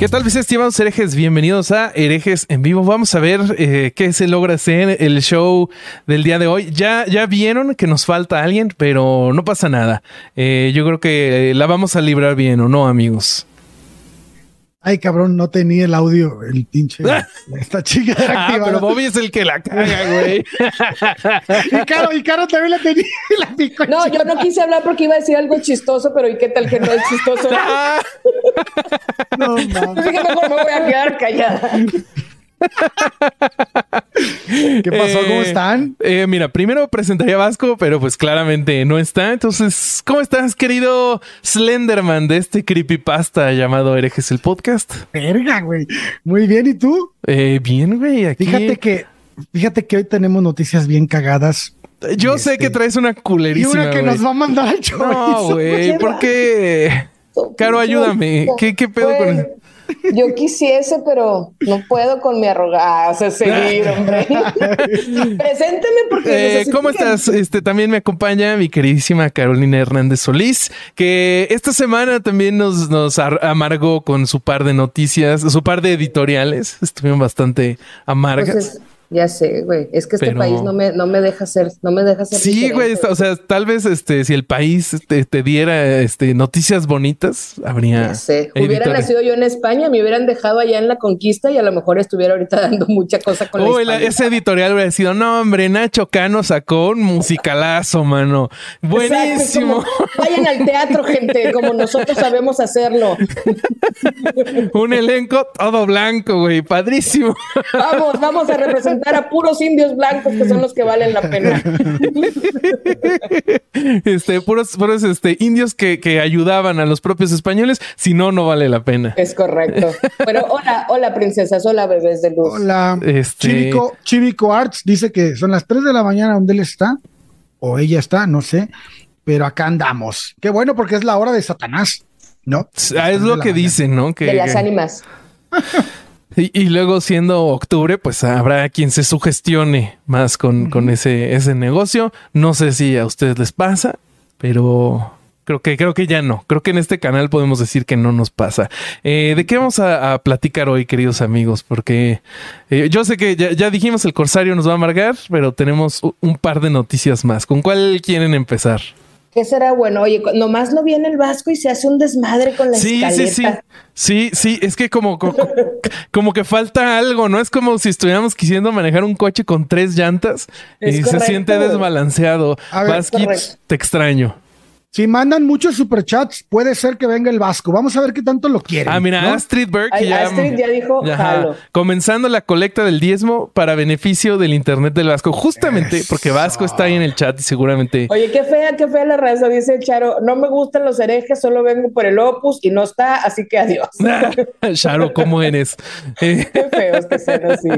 ¿Qué tal, mis herejes? Bienvenidos a Herejes en Vivo. Vamos a ver eh, qué se logra hacer el show del día de hoy. Ya, ya vieron que nos falta alguien, pero no pasa nada. Eh, yo creo que la vamos a librar bien, ¿o no, amigos? Ay, cabrón, no tenía el audio, el pinche. Esta chica. Ah, pero Bobby es el que la caga, güey. y Caro, y Caro también la tenía. La picó no, yo no quise hablar porque iba a decir algo chistoso, pero ¿y qué tal que no es chistoso? no, que mejor me voy a quedar callada. ¿Qué pasó? ¿Cómo eh, están? Eh, mira, primero presentaría a Vasco, pero pues claramente no está. Entonces, ¿cómo estás, querido Slenderman de este creepypasta llamado Herejes el Podcast? Verga, güey. Muy bien, ¿y tú? Eh, bien, güey. Fíjate que, fíjate que hoy tenemos noticias bien cagadas. Yo sé que este, traes una culerísima. Y una que nos va a mandar al show. No, güey, ¿por qué? Caro, ayúdame. ¿Qué, qué pedo con eso? Yo quisiese, pero no puedo con mi arrogancia seguir, hombre. Presénteme porque. Eh, ¿Cómo estás? Este también me acompaña mi queridísima Carolina Hernández Solís, que esta semana también nos, nos amargó con su par de noticias, su par de editoriales. Estuvieron bastante amargas. Pues ya sé, güey. Es que este país no me, no me deja ser, no me deja ser. Sí, güey. O sea, tal vez este, si el país te, diera este, noticias bonitas, habría. Ya sé. Hubiera nacido yo en España, me hubieran dejado allá en la conquista y a lo mejor estuviera ahorita dando mucha cosa con la, Ese editorial hubiera sido, no, hombre, Nacho Cano sacó un musicalazo, mano. Buenísimo. vayan al teatro, gente, como nosotros sabemos hacerlo. un elenco todo blanco, güey. Padrísimo. Vamos, vamos a representar a puros indios blancos que son los que valen la pena. Este, puros, puros este, indios que, que ayudaban a los propios españoles, si no, no vale la pena. Es correcto. Pero hola, hola princesas, hola bebés de luz. Hola. Este... Chivico, Arts dice que son las 3 de la mañana donde él está, o ella está, no sé, pero acá andamos. Qué bueno porque es la hora de Satanás. ¿no? Ah, es lo que dicen, ¿no? Que, de las ánimas. Y, luego siendo octubre, pues habrá quien se sugestione más con, con ese, ese negocio. No sé si a ustedes les pasa, pero creo que, creo que ya no. Creo que en este canal podemos decir que no nos pasa. Eh, ¿De qué vamos a, platicar hoy, queridos amigos? Porque eh, yo sé que ya, ya, dijimos el corsario nos va a amargar, pero tenemos un par de noticias más. ¿Con cuál quieren empezar? ¿Qué será bueno? Oye, nomás no viene el Vasco y se hace un desmadre con la sí, Sí, sí, sí. Sí, es que como, como, que falta algo, ¿no? Es como si estuviéramos quisiendo manejar un coche con tres llantas y se siente desbalanceado. Vasco, te extraño. Si mandan muchos superchats, puede ser que venga el Vasco. Vamos a ver qué tanto lo quieren. Ah, mira, Astrid Berg ya, Astrid ya dijo comenzando la colecta del diezmo para beneficio del internet del Vasco. Justamente porque Vasco está ahí en el chat y seguramente. Oye, qué fea, qué fea la raza, dice Charo. No me gustan los herejes, solo vengo por el opus y no está, así que adiós. Charo, ¿cómo eres? qué feo que sean así.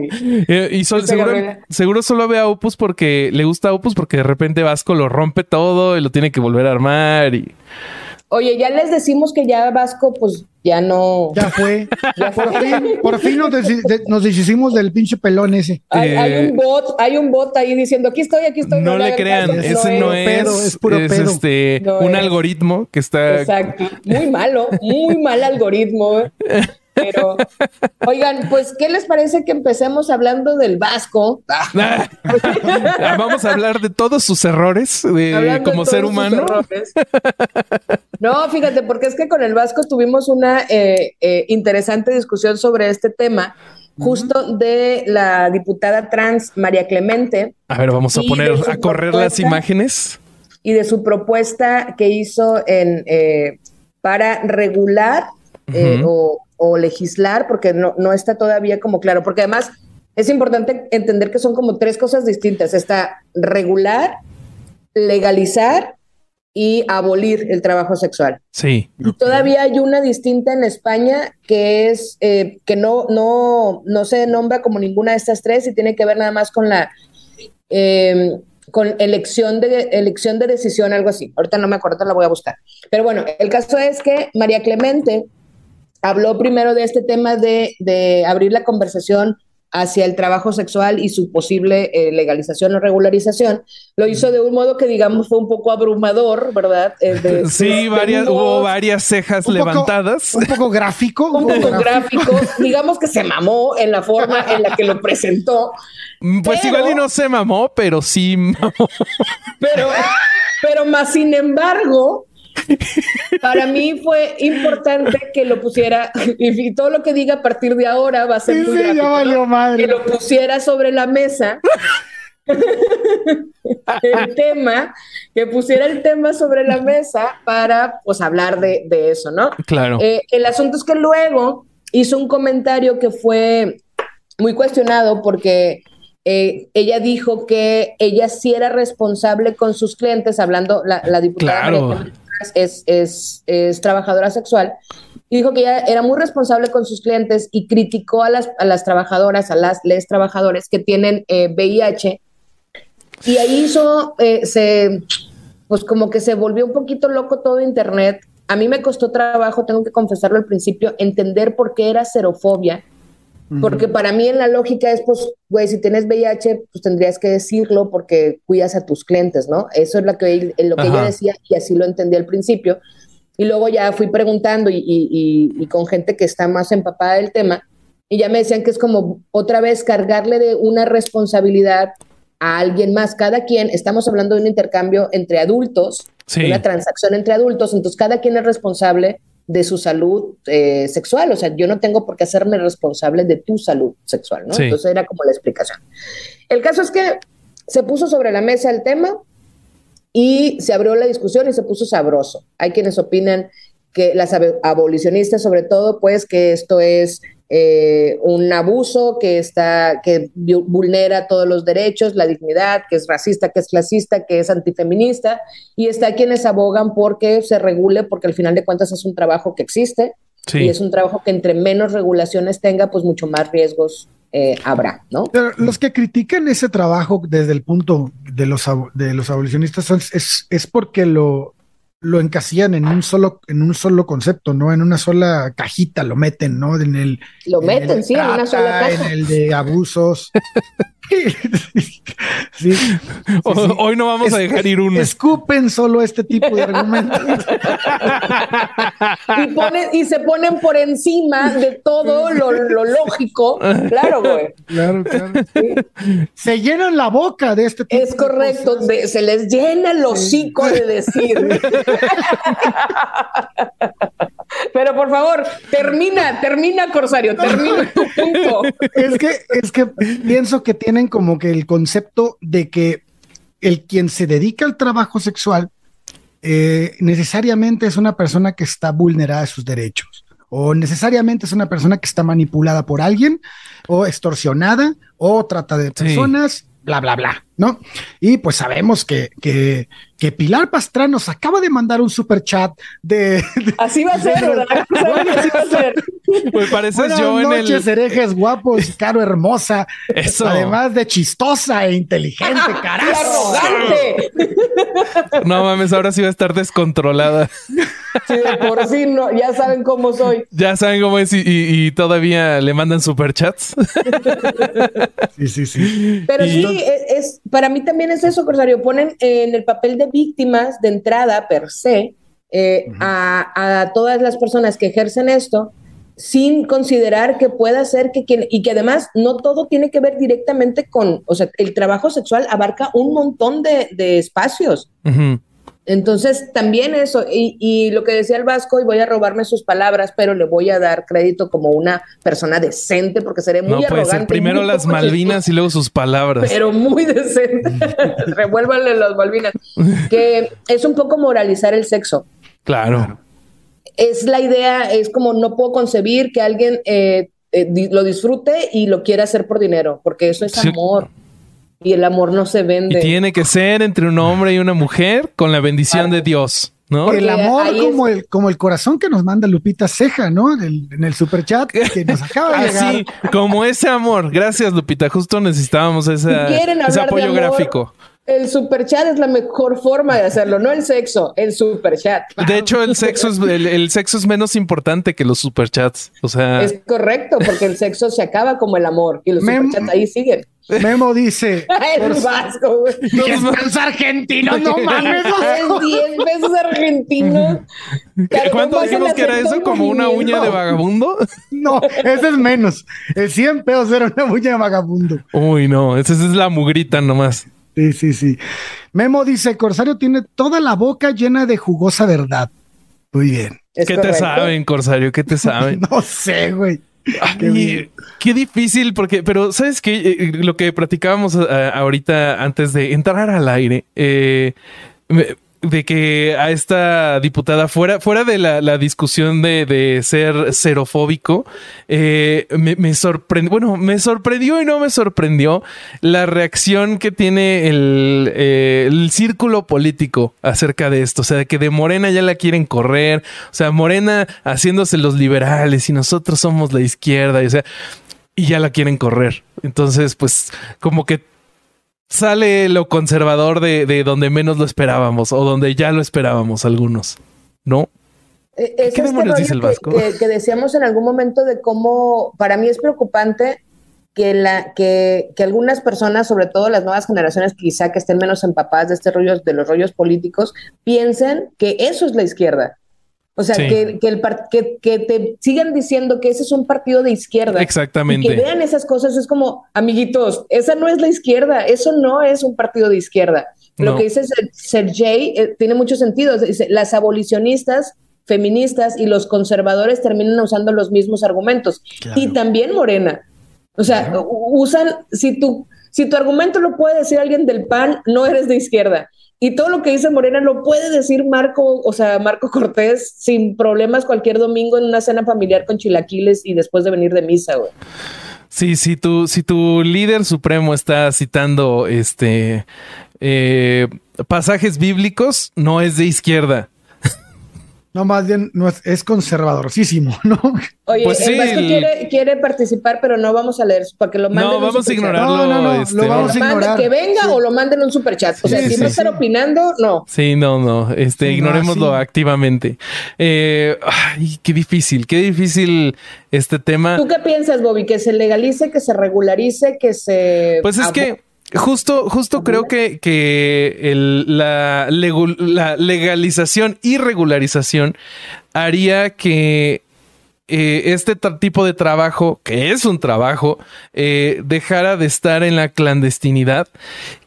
Eh, y seguro, solo ve a opus porque le gusta opus porque de repente Vasco lo rompe todo y lo tiene que volver a armar y... Oye, ya les decimos que ya Vasco, pues ya no. Ya fue. Por fin, nos, deshicimos del pinche pelón ese. Hay, un bot, hay un bot ahí diciendo aquí estoy, aquí estoy. No, le crean, ese no, es, es, puro pedo. Este, un algoritmo que está. Exacto. Muy malo, muy mal algoritmo. ¿eh? Pero, oigan, pues, ¿qué les parece que empecemos hablando del Vasco? Ah, vamos a hablar de todos sus errores como ser humano. No, fíjate, porque es que con el Vasco tuvimos una eh, eh, interesante discusión sobre este tema justo de la diputada trans María Clemente. A ver, vamos a poner a correr las imágenes. Y de su propuesta que hizo en eh, para regular o o legislar, porque no, no está todavía como claro, porque además es importante entender que son como tres cosas distintas. Está regular, legalizar y abolir el trabajo sexual. Sí. Y todavía hay una distinta en España que es eh, que no, no, no se nombra como ninguna de estas tres y tiene que ver nada más con la em, con elección de elección de decisión, algo así. Ahorita no me acuerdo, la voy a buscar. Pero bueno, el caso es que María Clemente habló primero de este tema de, abrir la conversación hacia el trabajo sexual y su posible eh, legalización o regularización, lo hizo de un modo que digamos fue un poco abrumador, ¿verdad? Eh, sí, varias, hubo varias cejas levantadas. un poco gráfico. Un, poco, gráfico. digamos que se mamó en la forma en la que lo presentó. Mm, pues igual y no se mamó, pero sí mamó. Pero, pero más sin embargo, para mí fue importante que lo pusiera, y todo lo que diga a partir de ahora va a ser muy que lo pusiera sobre la mesa. el tema, que pusiera el tema sobre la mesa para pues hablar de, eso, ¿no? Claro. Eh, el asunto es que luego hizo un comentario que fue muy cuestionado porque eh, ella dijo que ella sí era responsable con sus clientes, hablando la, la diputada claro es, es, trabajadora sexual, y dijo que ella era muy responsable con sus clientes y criticó a las, a las trabajadoras, a las les trabajadores que tienen VIH. Eh, y ahí hizo, eh, se, pues como que se volvió un poquito loco todo Internet. A mí me costó trabajo, tengo que confesarlo al principio, entender por qué era xerofobia porque para mí en la lógica es, pues, güey, si tienes VIH, pues tendrías que decirlo porque cuidas a tus clientes, ¿no? Eso es lo que, lo que ella decía y así lo entendí al principio. Y luego ya fui preguntando y, y, con gente que está más empapada del tema y ya me decían que es como otra vez cargarle de una responsabilidad a alguien más. Cada quien, estamos hablando de un intercambio entre adultos, una transacción entre adultos, entonces cada quien es responsable de su salud eh, sexual. O sea, yo no tengo por qué hacerme responsable de tu salud sexual, ¿no? Entonces era como la explicación. El caso es que se puso sobre la mesa el tema y se abrió la discusión y se puso sabroso. Hay quienes opinan que las abolicionistas, sobre todo, pues que esto es eh, un abuso que está, que vulnera todos los derechos, la dignidad, que es racista, que es clasista, que es antifeminista, y está quienes abogan porque se regule, porque al final de cuentas es un trabajo que existe, y es un trabajo que entre menos regulaciones tenga, pues mucho más riesgos eh, habrá, ¿no? Pero los que critican ese trabajo desde el punto de los, de los abolicionistas es, es porque lo, lo encasillan en un solo, en un solo concepto, ¿no? En una sola cajita lo meten, ¿no? En el. Lo meten, sí, en una sola caja. En el de abusos. sí, Hoy no vamos a dejar ir uno. Escupen solo este tipo de argumentos. y, y se ponen por encima de todo lo, lógico. Claro, güey. Claro, claro. Se llenan la boca de este tipo Es correcto, se les llena el hocico de decir. Pero por favor, termina, termina, Corsario, termina tu punto. Es que, es que pienso que tienen como que el concepto de que el quien se dedica al trabajo sexual eh, necesariamente es una persona que está vulnerada a sus derechos o necesariamente es una persona que está manipulada por alguien o extorsionada o trata de personas, bla, bla, bla, ¿no? Y pues sabemos que, que, que Pilar Pastrán nos acaba de mandar un super chat de, así va a ser, ¿verdad? así va a ser. Pues pareces yo en noches, el herejes guapos, caro hermosa, Eso. además de chistosa e inteligente, carajo. arrogante. No mames, ahora sí va a estar descontrolada. Sí, por fin no, ya saben cómo soy. Ya saben cómo es y, todavía le mandan superchats. Sí, sí, sí. Pero sí, es, para mí también es eso, Corsario. Ponen en el papel de víctimas de entrada per se eh, a, todas las personas que ejercen esto sin considerar que pueda ser que quien, y que además no todo tiene que ver directamente con, o sea, el trabajo sexual abarca un montón de, espacios. Entonces, también eso, y, lo que decía el Vasco, y voy a robarme sus palabras, pero le voy a dar crédito como una persona decente, porque seré muy no, puede Ser primero las Malvinas y luego sus palabras. Pero muy decente. Revuélvanle las Malvinas. Que es un poco moralizar el sexo. Claro. Es la idea, es como no puedo concebir que alguien eh, eh, lo disfrute y lo quiera hacer por dinero, porque eso es amor y el amor no se vende. Y tiene que ser entre un hombre y una mujer con la bendición de Dios. ¿No? El amor como el, como el corazón que nos manda Lupita Ceja, ¿no? en el super chat que nos acaba de Así, como ese amor. Gracias, Lupita. Justo necesitábamos ese apoyo gráfico. el super chat es la mejor forma de hacerlo, no el sexo, el super chat. De hecho, el sexo es el, sexo es menos importante que los superchats. O sea, es correcto, porque el sexo se acaba como el amor y los superchats ahí siguen. Memo dice. el vasco, güey. 10 pesos argentinos, no mames. 10 pesos argentinos. ¿Cuánto dijimos que era eso? ¿Como una uña de vagabundo? No, ese es menos. El 100 pesos era una uña de vagabundo. Uy, no, esa es la mugrita nomás. Sí, sí, sí. Memo dice: Corsario tiene toda la boca llena de jugosa verdad. Muy bien. ¿Qué te saben, Corsario? ¿Qué te saben? no sé, güey. Qué, difícil, porque, pero sabes que eh, lo que platicábamos eh, ahorita antes de entrar al aire, eh, de que a esta diputada, fuera, fuera de la, discusión de, ser xerofóbico, eh, me, sorprendió, bueno, me sorprendió y no me sorprendió la reacción que tiene el, eh, el, círculo político acerca de esto. O sea, que de Morena ya la quieren correr, o sea, Morena haciéndose los liberales y nosotros somos la izquierda, y, o sea, y ya la quieren correr. Entonces, pues, como que sale lo conservador de, donde menos lo esperábamos o donde ya lo esperábamos algunos, ¿no? Eh, ¿Qué este demonios dice el Vasco? Que, decíamos en algún momento de cómo, para mí es preocupante que, la, que, que, algunas personas, sobre todo las nuevas generaciones, quizá que estén menos empapadas de este rollo, de los rollos políticos, piensen que eso es la izquierda. O sea, que, que, el que, que, te sigan diciendo que ese es un partido de izquierda. Exactamente. Y que vean esas cosas es como, amiguitos, esa no es la izquierda, eso no es un partido de izquierda. Lo que dice Sergey eh, tiene mucho sentido. Dice, las abolicionistas, feministas y los conservadores terminan usando los mismos argumentos. Y también Morena. O sea, usan, si tu, si tu argumento lo puede decir alguien del PAN, no eres de izquierda. Y todo lo que dice Morena lo puede decir Marco, o sea, Marco Cortés sin problemas cualquier domingo en una cena familiar con chilaquiles y después de venir de misa, güey. Sí, si tu, si tu líder supremo está citando este eh, pasajes bíblicos, no es de izquierda. No, más bien no es, es conservadorísimo, ¿no? Oye, pues el quiere, quiere, participar, pero no vamos a leer para que lo manden. No, vamos a ignorarlo. No, no, no, este, lo vamos a ignorar. Que venga o lo manden un superchat. O sea, si no están opinando, no. Sí, no, no. Este, ignorémoslo activamente. Eh, ay, qué difícil, qué difícil este tema. ¿Tú qué piensas, Bobby? ¿Que se legalice, que se regularice, que se. Pues es que Justo, justo creo que, que la, la, legalización y regularización haría que eh, este tipo de trabajo, que es un trabajo, eh, dejara de estar en la clandestinidad,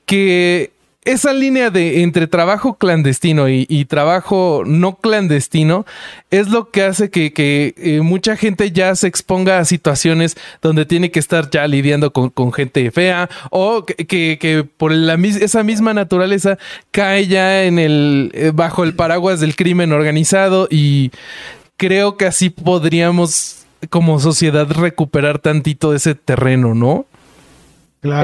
que esa línea de entre trabajo clandestino y, trabajo no clandestino es lo que hace que, eh, mucha gente ya se exponga a situaciones donde tiene que estar ya lidiando con, gente fea o que, por la, esa misma naturaleza cae ya en el eh, bajo el paraguas del crimen organizado y creo que así podríamos como sociedad recuperar tantito ese terreno, ¿no?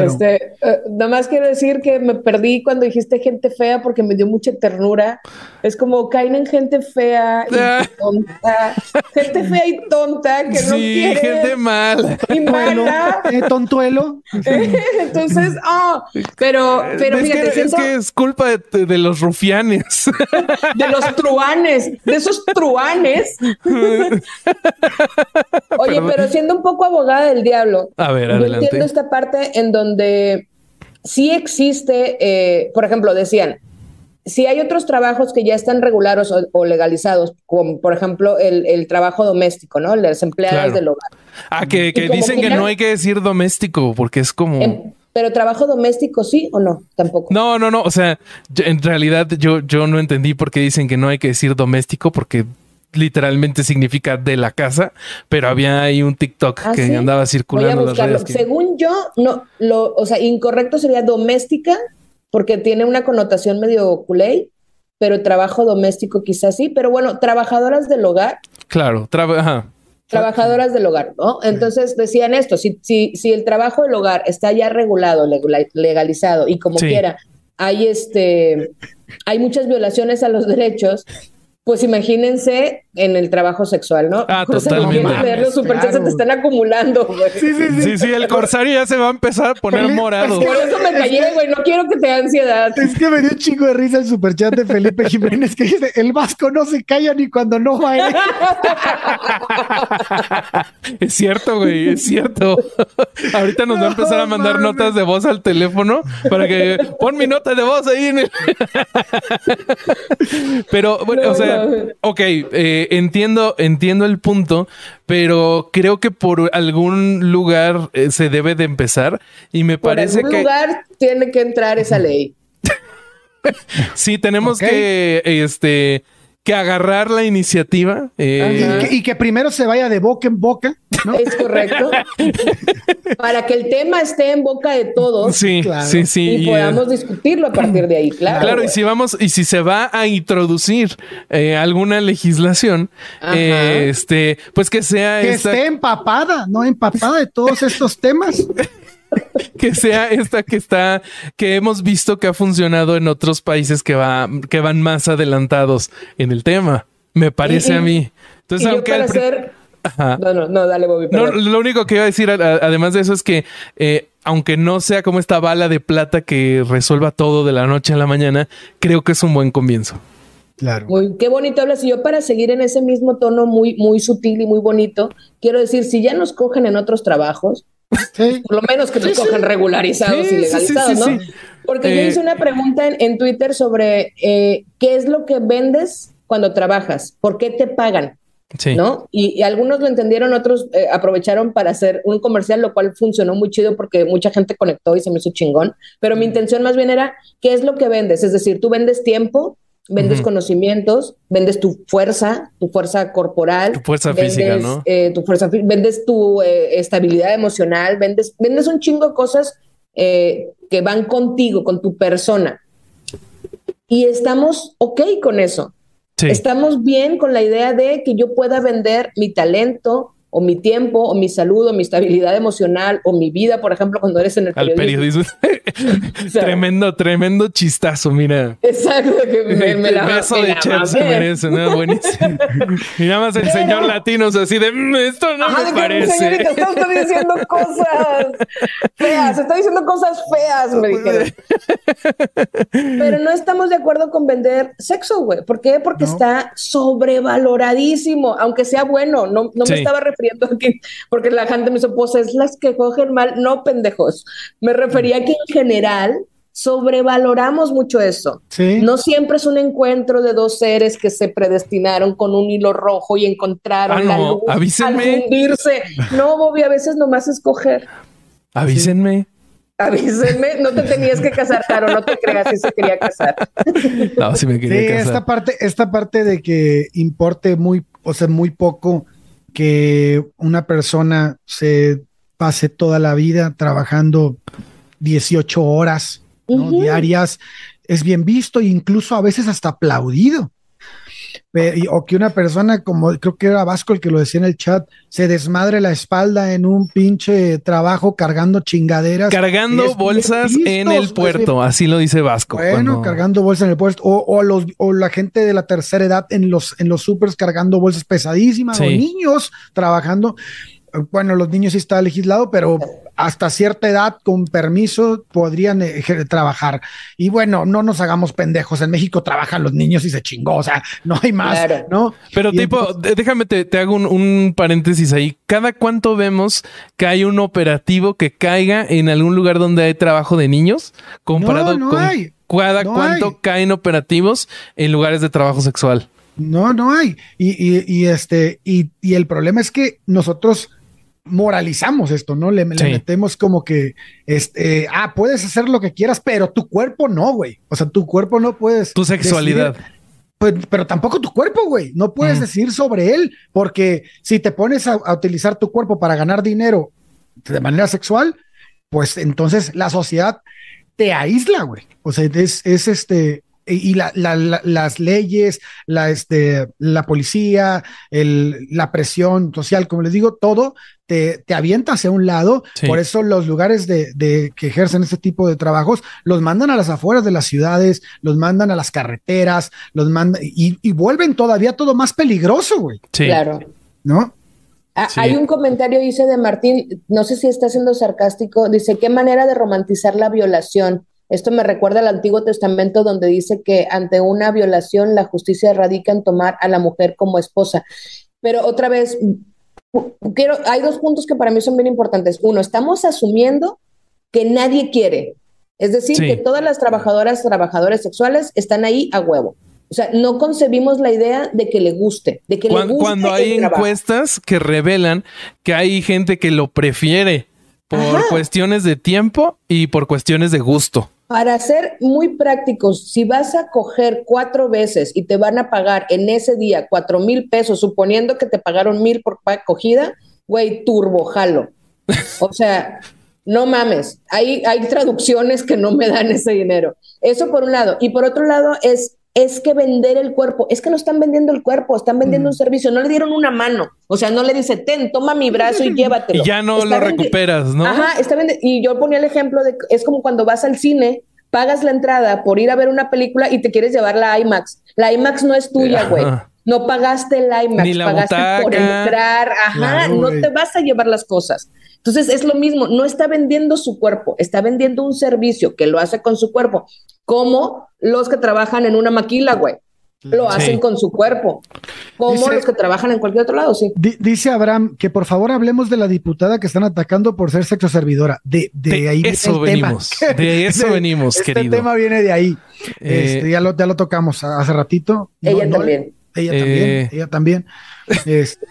Este, eh, nada más quiero decir que me perdí cuando dijiste gente fea porque me dio mucha ternura. Es como caen en gente fea y ah. tonta. gente fea y tonta que no quiere. gente mala. Y mala. Eh, tontuelo. Entonces, oh, pero, pero es fíjate, que, es que es culpa de, los rufianes. de los truanes, de esos truanes. Oye, pero siendo un poco abogada del diablo. A ver, yo entiendo esta parte en donde sí existe, eh, por ejemplo, decían, si hay otros trabajos que ya están regulados o, legalizados, como por ejemplo el, trabajo doméstico, ¿no? Las empleadas del hogar. Ah, que, dicen que, no hay que decir doméstico porque es como... pero trabajo doméstico sí o no, tampoco. No, no, no. O sea, en realidad yo, yo no entendí por qué dicen que no hay que decir doméstico porque literalmente significa de la casa, pero había ahí un TikTok ah, que andaba circulando. las redes Según yo, no, lo, o sea, incorrecto sería doméstica, porque tiene una connotación medio culé, pero trabajo doméstico quizás sí, pero bueno, trabajadoras del hogar. Claro, trabaja. Trabajadoras del hogar, ¿no? Entonces decían esto, si, si, si el trabajo del hogar está ya regulado, legalizado y como quiera, hay este, hay muchas violaciones a los derechos, pues imagínense en el trabajo sexual, ¿no? Ah, totalmente. los superchats se te están acumulando, güey. Sí, sí, sí. Sí, sí, el corsario ya se va a empezar a poner morado. Por eso me callé, güey. No quiero que te dé ansiedad. Es que me dio un chingo de risa el superchat de Felipe Jiménez que dice: el vasco no se calla ni cuando no va él. es cierto, güey, es cierto. Ahorita nos va a empezar a mandar notas de voz al teléfono para que pon mi nota de voz ahí en el... Pero, bueno, o sea, ok, eh, entiendo, entiendo el punto, pero creo que por algún lugar eh, se debe de empezar y me parece que... Por algún lugar tiene que entrar esa ley. sí, tenemos que, este que agarrar la iniciativa. Eh, y, que, primero se vaya de boca en boca. ¿no? Es correcto. Para que el tema esté en boca de todos. Sí, sí, sí. Y, podamos discutirlo a partir de ahí, claro. Claro, y si vamos, y si se va a introducir eh, alguna legislación, este, pues que sea. Que esté empapada, no empapada de todos estos temas. que sea esta que está, que hemos visto que ha funcionado en otros países que, va, que van más adelantados en el tema. Me parece a mí. Entonces, aunque. No, no, no, dale, Bobby. No, lo único que iba a decir, además de eso, es que eh, aunque no sea como esta bala de plata que resuelva todo de la noche a la mañana, creo que es un buen comienzo. Claro. Muy, qué bonito hablas. Y yo, para seguir en ese mismo tono muy, muy sutil y muy bonito, quiero decir: si ya nos cogen en otros trabajos, por lo menos que nos cojan regularizados y legalizados, ¿no? Porque yo eh, hice una pregunta en, Twitter sobre eh, qué es lo que vendes cuando trabajas, por qué te pagan. ¿No? Y, algunos lo entendieron, otros eh, aprovecharon para hacer un comercial, lo cual funcionó muy chido porque mucha gente conectó y se me hizo chingón. Pero mi intención más bien era, ¿qué es lo que vendes? Es decir, tú vendes tiempo, vendes conocimientos, vendes tu fuerza, tu fuerza corporal, tu fuerza física, ¿no? Eh, tu fuerza, vendes tu eh, estabilidad emocional, vendes, vendes un chingo de cosas eh, que van contigo, con tu persona. Y estamos ok con eso. Estamos bien con la idea de que yo pueda vender mi talento, o mi tiempo, o mi salud, o mi estabilidad emocional, o mi vida, por ejemplo, cuando eres en el periodismo. tremendo, tremendo chistazo, mira. Exacto, que me, me la, beso de Cher se merece, ¿no? Buenísimo. y nada más el señor latinos así de, mm, esto no me parece. Señorita, está diciendo cosas feas, está diciendo cosas feas, me dijeron. Pero no estamos de acuerdo con vender sexo, güey. ¿Por qué? Porque está sobrevaloradísimo, aunque sea bueno. No, no me estaba refiriendo aquí, porque la gente me dice, pues es las que cogen mal. No, pendejos. Me refería a que en general sobrevaloramos mucho eso. No siempre es un encuentro de dos seres que se predestinaron con un hilo rojo y encontraron ah, la luz avísenme. al fundirse. No, Bobby, a veces nomás escoger. Avísenme. Avísenme, no te tenías que casar, Caro, no te creas si se quería casar. No, sí me quería casar. Esta parte, esta parte de que importe muy, o sea, muy poco que una persona se pase toda la vida trabajando 18 horas diarias es bien visto e incluso a veces hasta aplaudido o que una persona, como creo que era Vasco el que lo decía en el chat, se desmadre la espalda en un pinche trabajo cargando chingaderas. Cargando bolsas en el puerto, así lo dice Vasco. Bueno, cargando bolsas en el puerto, o, los, o la gente de la tercera edad en los, en los supers cargando bolsas pesadísimas, o niños trabajando bueno, los niños sí está legislado, pero hasta cierta edad, con permiso, podrían eh, trabajar. Y bueno, no nos hagamos pendejos. En México trabajan los niños y se chingó. O sea, no hay más, ¿no? Pero tipo, déjame, te, hago un, paréntesis ahí. ¿Cada cuánto vemos que hay un operativo que caiga en algún lugar donde hay trabajo de niños? Comparado no, con hay. cada cuánto caen operativos en lugares de trabajo sexual. No, no hay. Y, este, y, y el problema es que nosotros moralizamos esto, ¿no? Le, metemos como que, este, ah, puedes hacer lo que quieras, pero tu cuerpo no, güey. O sea, tu cuerpo no puedes. Tu sexualidad. pues, pero tampoco tu cuerpo, güey. No puedes decir sobre él, porque si te pones a, utilizar tu cuerpo para ganar dinero de manera sexual, pues entonces la sociedad te aísla, güey. O sea, es, es este, y la, las leyes, la, este, la policía, el, la presión social, como les digo, todo te, te avienta hacia un lado. Por eso los lugares de, de, que ejercen este tipo de trabajos los mandan a las afueras de las ciudades, los mandan a las carreteras, los mandan y, y vuelven todavía todo más peligroso, güey. Sí. Claro. ¿No? Ah, hay un comentario, dice de Martín, no sé si está siendo sarcástico, dice, ¿qué manera de romantizar la violación? Esto me recuerda al Antiguo Testamento donde dice que ante una violación la justicia radica en tomar a la mujer como esposa. Pero otra vez, quiero, hay dos puntos que para mí son bien importantes. Uno, estamos asumiendo que nadie quiere. Es decir, que todas las trabajadoras, trabajadores sexuales están ahí a huevo. O sea, no concebimos la idea de que le guste, de que cuando, le guste Cuando hay encuestas que revelan que hay gente que lo prefiere por cuestiones de tiempo y por cuestiones de gusto. Para ser muy prácticos, si vas a coger cuatro veces y te van a pagar en ese día cuatro mil pesos, suponiendo que te pagaron mil por cogida, güey, turbo jalo. O sea, no mames, hay, hay traducciones que no me dan ese dinero. Eso por un lado. Y por otro lado es es que vender el cuerpo, es que no están vendiendo el cuerpo, están vendiendo un servicio, no le dieron una mano, o sea, no le dice, ten, toma mi brazo y llévatelo. Y ya no lo recuperas, ¿no? Ajá, está y yo ponía el ejemplo de, es como cuando vas al cine, pagas la entrada por ir a ver una película y te quieres llevar la IMAX. La IMAX no es tuya, güey. No pagaste el IMAX, pagaste por entrar, ajá, no te vas a llevar las cosas. Entonces es lo mismo, no está vendiendo su cuerpo, está vendiendo un servicio que lo hace con su cuerpo, como los que trabajan en una maquila, güey. Lo hacen con su cuerpo, como los que trabajan en cualquier otro lado, sí. dice Abraham que por favor hablemos de la diputada que están atacando por ser sexo servidora. De, de, ahí eso venimos. De eso venimos, este querido. Este tema viene de ahí. Eh, este, ya, lo, ya lo tocamos hace ratito. Ella también. ella también. Eh, ella también. Este,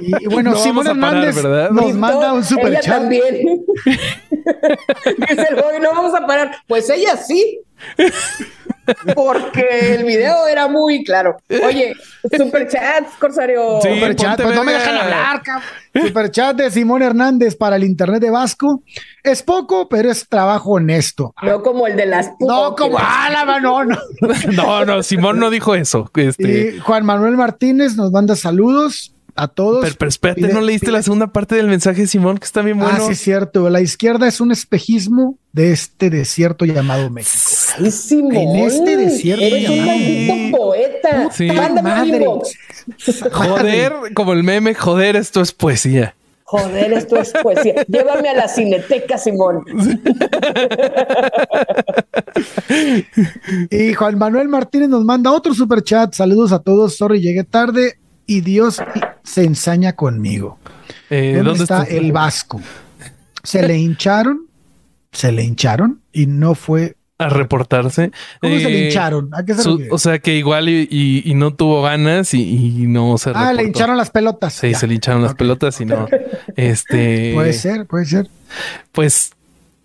y, bueno, Simón Hernández nos manda un super ella también. Dice el no vamos a parar. Pues ella sí. Porque el video era muy claro. Oye, superchat, Corsario. Sí, superchat, pues no me dejan hablar, cabrón. Superchat de Simón Hernández para el Internet de Vasco. Es poco, pero es trabajo honesto. No como el de las No, como ah, no, no. no, no, Simón no dijo eso. Este... Y Juan Manuel Martínez nos manda saludos a todos. Pero, espérate, ¿no leíste la segunda parte del mensaje, Simón? Que está bien bueno. Ah, sí, es cierto. La izquierda es un espejismo de este desierto llamado México. Ay, Simón. En este desierto Eres un maldito poeta. Sí. Mándame Joder, como el meme, joder, esto es poesía. Joder, esto es poesía. Llévame a la cineteca, Simón. y Juan Manuel Martínez nos manda otro super chat. Saludos a todos. Sorry, llegué tarde y Dios se ensaña conmigo. Eh, ¿Dónde, está el vasco? Se le hincharon, se le hincharon y no fue a reportarse. ¿Cómo se le eh, hincharon? ¿A qué se o sea que igual y, no tuvo ganas y, no se Ah, le hincharon las pelotas. Sí, se le hincharon las pelotas y no. Este. Puede ser, puede ser. Pues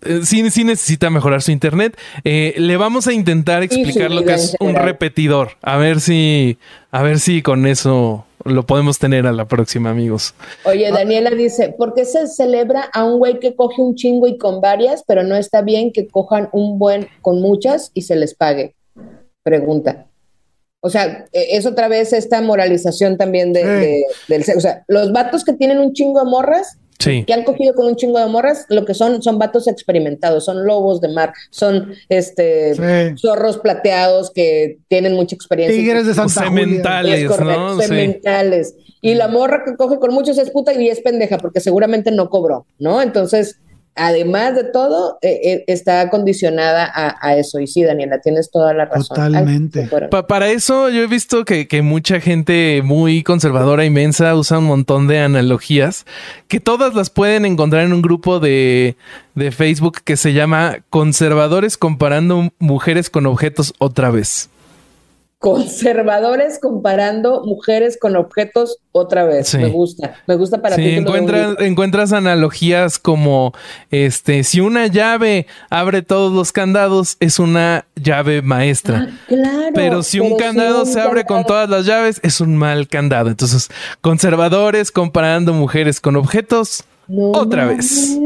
eh, sí, sí necesita mejorar su internet. Eh, le vamos a intentar explicar lo que es un repetidor. A ver si, a ver si con eso lo podemos tener a la próxima, amigos. Oye, ah. Daniela dice, ¿por qué se celebra a un güey que coge un chingo y con varias, pero no está bien que cojan un buen con muchas y se les pague? Pregunta. O sea, e, es otra vez esta moralización también de, del O sea, los vatos que tienen un chingo de morras que han cogido con un chingo de morras, lo que son son vatos experimentados, son lobos de mar, son este zorros plateados que tienen mucha experiencia. Tigres de Santa Sementales, ¿no? Sementales. Y la morra que coge con muchos es puta y es pendeja porque seguramente no cobró, ¿no? Entonces, además de todo, eh, eh, está condicionada a, eso. Y sí, Daniela, tienes toda la razón. Totalmente. para eso yo he visto que, mucha gente muy conservadora, inmensa, usa un montón de analogías que todas las pueden encontrar en un grupo de, de Facebook que se llama Conservadores comparando mujeres con objetos otra vez conservadores comparando mujeres con objetos otra vez. Me gusta, me gusta para sí, encuentras, encuentras analogías como este, si una llave abre todos los candados, es una llave maestra. Ah, claro. Pero si un candado se abre con todas las llaves, es un mal candado. Entonces, conservadores comparando mujeres con objetos otra vez.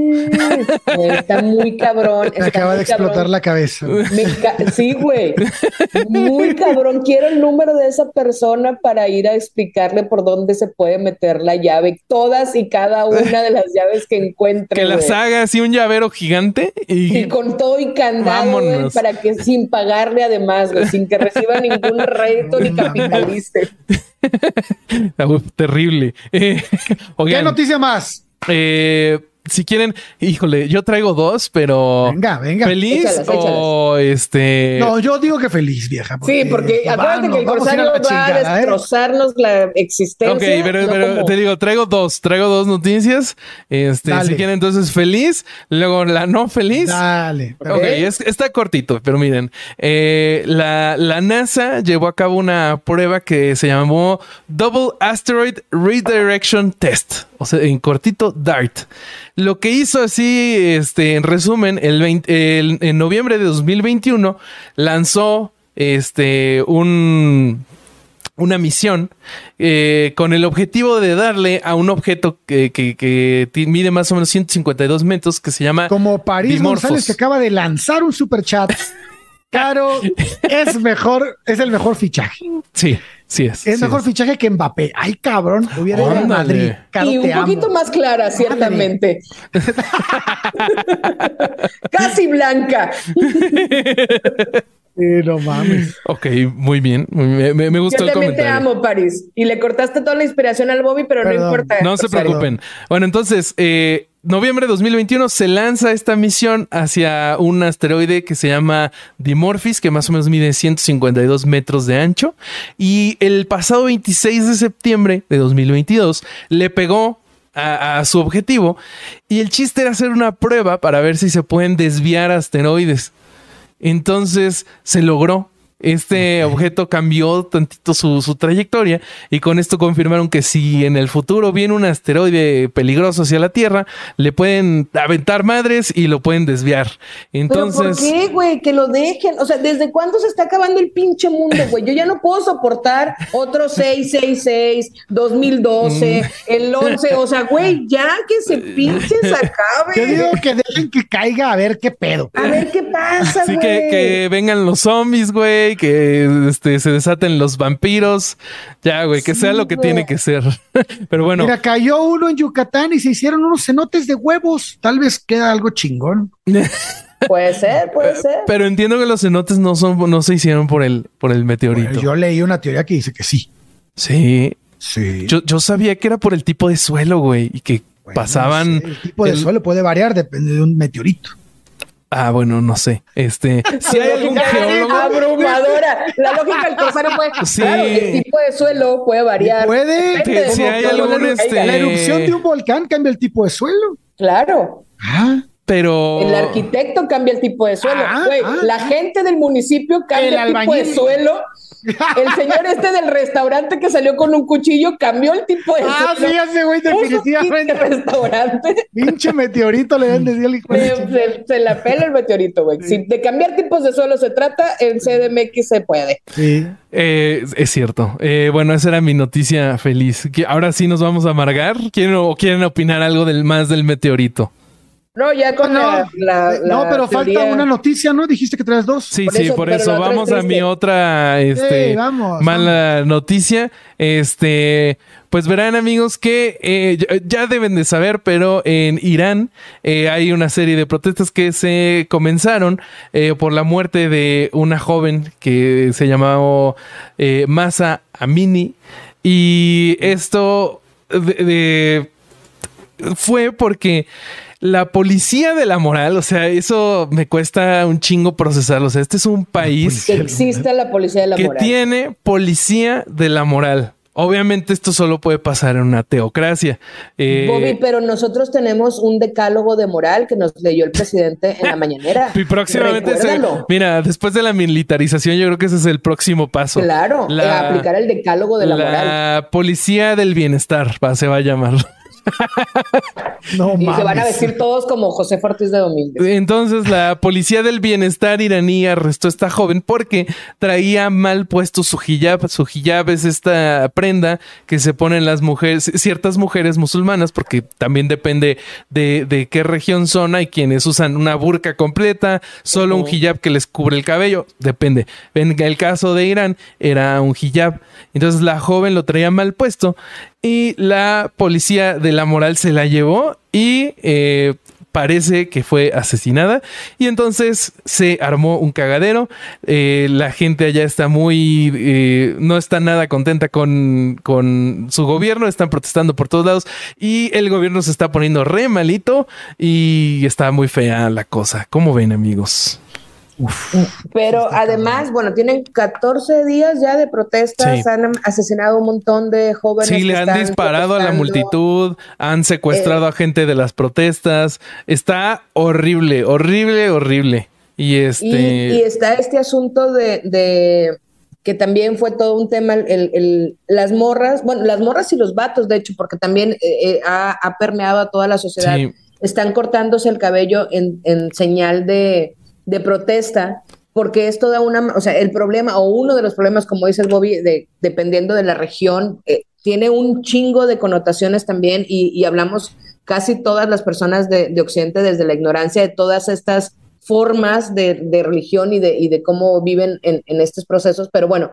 Está muy cabrón. Me acaba de explotar la cabeza. sí, güey. Muy cabrón. Quiero el número de esa persona para ir a explicarle por dónde se puede meter la llave. Todas y cada una de las llaves que encuentre. Que las haga así un llavero gigante y, con todo y candado, para que sin pagarle además, sin que reciba ningún reto ni capitalista. terrible. ¿Qué noticia más? Eh, si quieren, híjole, yo traigo dos, pero. Venga, venga. ¿Feliz o este.? No, yo digo que feliz, vieja. sí, porque acuérdate que el corsario va a ¿eh? destrozarnos la existencia. Ok, pero, te digo, traigo dos, traigo dos noticias. Este, si quieren, entonces feliz, luego la no feliz. Dale. Ok, está cortito, pero miren, eh, la, la NASA llevó a cabo una prueba que se llamó Double Asteroid Redirection Test, o sea, en cortito, DART. Lo que hizo así, este, en resumen, el, en noviembre de 2021 lanzó este, un, una misión eh, con el objetivo de darle a un objeto que, que, mide más o menos 152 metros que se llama como París González que acaba de lanzar un super chat Caro es mejor es el mejor fichaje sí Sí es. Es mejor fichaje que Mbappé. Ay, cabrón, hubiera ido a Madrid. y un poquito más clara, ciertamente. Casi blanca. no mames. Ok, muy bien. Me, me, gustó Yo también te amo, París. Y le cortaste toda la inspiración al Bobby, pero no importa. No se preocupen. Bueno, entonces, eh, noviembre de 2021 se lanza esta misión hacia un asteroide que se llama Dimorphis, que más o menos mide 152 metros de ancho. Y el pasado 26 de septiembre de 2022 le pegó a, a, su objetivo. Y el chiste era hacer una prueba para ver si se pueden desviar asteroides. Entonces se logró este objeto cambió tantito su, trayectoria y con esto confirmaron que si en el futuro viene un asteroide peligroso hacia la Tierra, le pueden aventar madres y lo pueden desviar. Entonces, ¿Pero ¿por qué, güey? Que lo dejen. O sea, ¿desde cuándo se está acabando el pinche mundo, güey? Yo ya no puedo soportar otro 666, 2012, mm. el 11. O sea, güey, ya que se pinche se acabe. Yo digo que dejen que caiga a ver qué pedo. A ver qué pasa, güey. Así que, que vengan los zombies, güey que este, se desaten los vampiros. Ya, güey, que sea lo que tiene que ser. Pero bueno. Mira, cayó uno en Yucatán y se hicieron unos cenotes de huevos. Tal vez queda algo chingón. Puede ser, puede ser. Pero entiendo que los cenotes no son, no se hicieron por el, por el meteorito. yo leí una teoría que dice que sí. Sí. Sí. Yo, sabía que era por el tipo de suelo, güey, y que pasaban. el tipo de suelo puede variar, depende de un meteorito. Ah, bueno, no sé. Este, si hay algún geólogo abrumadora. La lógica del corsario puede. Sí. el tipo de suelo puede variar. Puede. si hay algún este... La erupción de un volcán cambia el tipo de suelo. Claro. Ah. Pero. El arquitecto cambia el tipo de suelo. Ah, ah, la gente del municipio cambia el, tipo de suelo. El señor este del restaurante que salió con un cuchillo cambió el tipo de Ah, sí, ese güey, definitivamente. restaurante. Pinche meteorito le dan decir al hijo se, se, la pela el meteorito, güey. Si de cambiar tipos de suelo se trata, en CDMX se puede. Sí. Eh, es cierto. Eh, bueno, esa era mi noticia feliz. Ahora sí nos vamos a amargar. ¿Quieren, o quieren opinar algo del más del meteorito? No, ya con no, la, No, pero falta una noticia, ¿no? Dijiste que traes dos. Sí, sí, por eso. Vamos a mi otra este, mala noticia. Este, pues verán, amigos, que eh, ya deben de saber, pero en Irán eh, hay una serie de protestas que se comenzaron eh, por la muerte de una joven que se llamaba Masa Amini. Y esto fue porque la policía de la moral, o sea, eso me cuesta un chingo procesarlo. O sea, este es un país que existe la policía de la moral. Que tiene policía de la moral. Obviamente esto solo puede pasar en una teocracia. Eh, Bobby, pero nosotros tenemos un decálogo de moral que nos leyó el presidente en la mañanera. y próximamente, se, mira, después de la militarización, yo creo que ese es el próximo paso. Claro, aplicar el decálogo de la, moral. La policía del bienestar se va a llamar. no, y se van a vestir todos como José Ortiz de Domínguez. Entonces la policía del bienestar iraní arrestó a esta joven porque traía mal puesto su hijab. Su hijab es esta prenda que se ponen las mujeres, ciertas mujeres musulmanas, porque también depende de, de qué región son. Hay quienes usan una burka completa, solo un hijab que les cubre el cabello, depende. En el caso de Irán era un hijab. Entonces la joven lo traía mal puesto y la policía de la moral se la llevó y eh, parece que fue asesinada y entonces se armó un cagadero. Eh, la gente allá está muy, eh, no está nada contenta con, con, su gobierno, están protestando por todos lados y el gobierno se está poniendo re malito y está muy fea la cosa. ¿Cómo ven amigos? Pero además, bueno, tienen 14 días ya de protestas, han asesinado un montón de jóvenes. Sí, le han disparado a la multitud, han secuestrado a gente de las protestas. Está horrible, horrible, horrible. Y este. Y, está este asunto de, que también fue todo un tema, el, las morras, bueno, las morras y los vatos, de hecho, porque también eh, eh, ha, permeado a toda la sociedad. Están cortándose el cabello en señal de de protesta, porque es toda una, o sea, el problema o uno de los problemas, como dice el Bobby, de, dependiendo de la región, eh, tiene un chingo de connotaciones también y, hablamos casi todas las personas de, Occidente desde la ignorancia de todas estas formas de, religión y de, y de cómo viven en, estos procesos, pero bueno,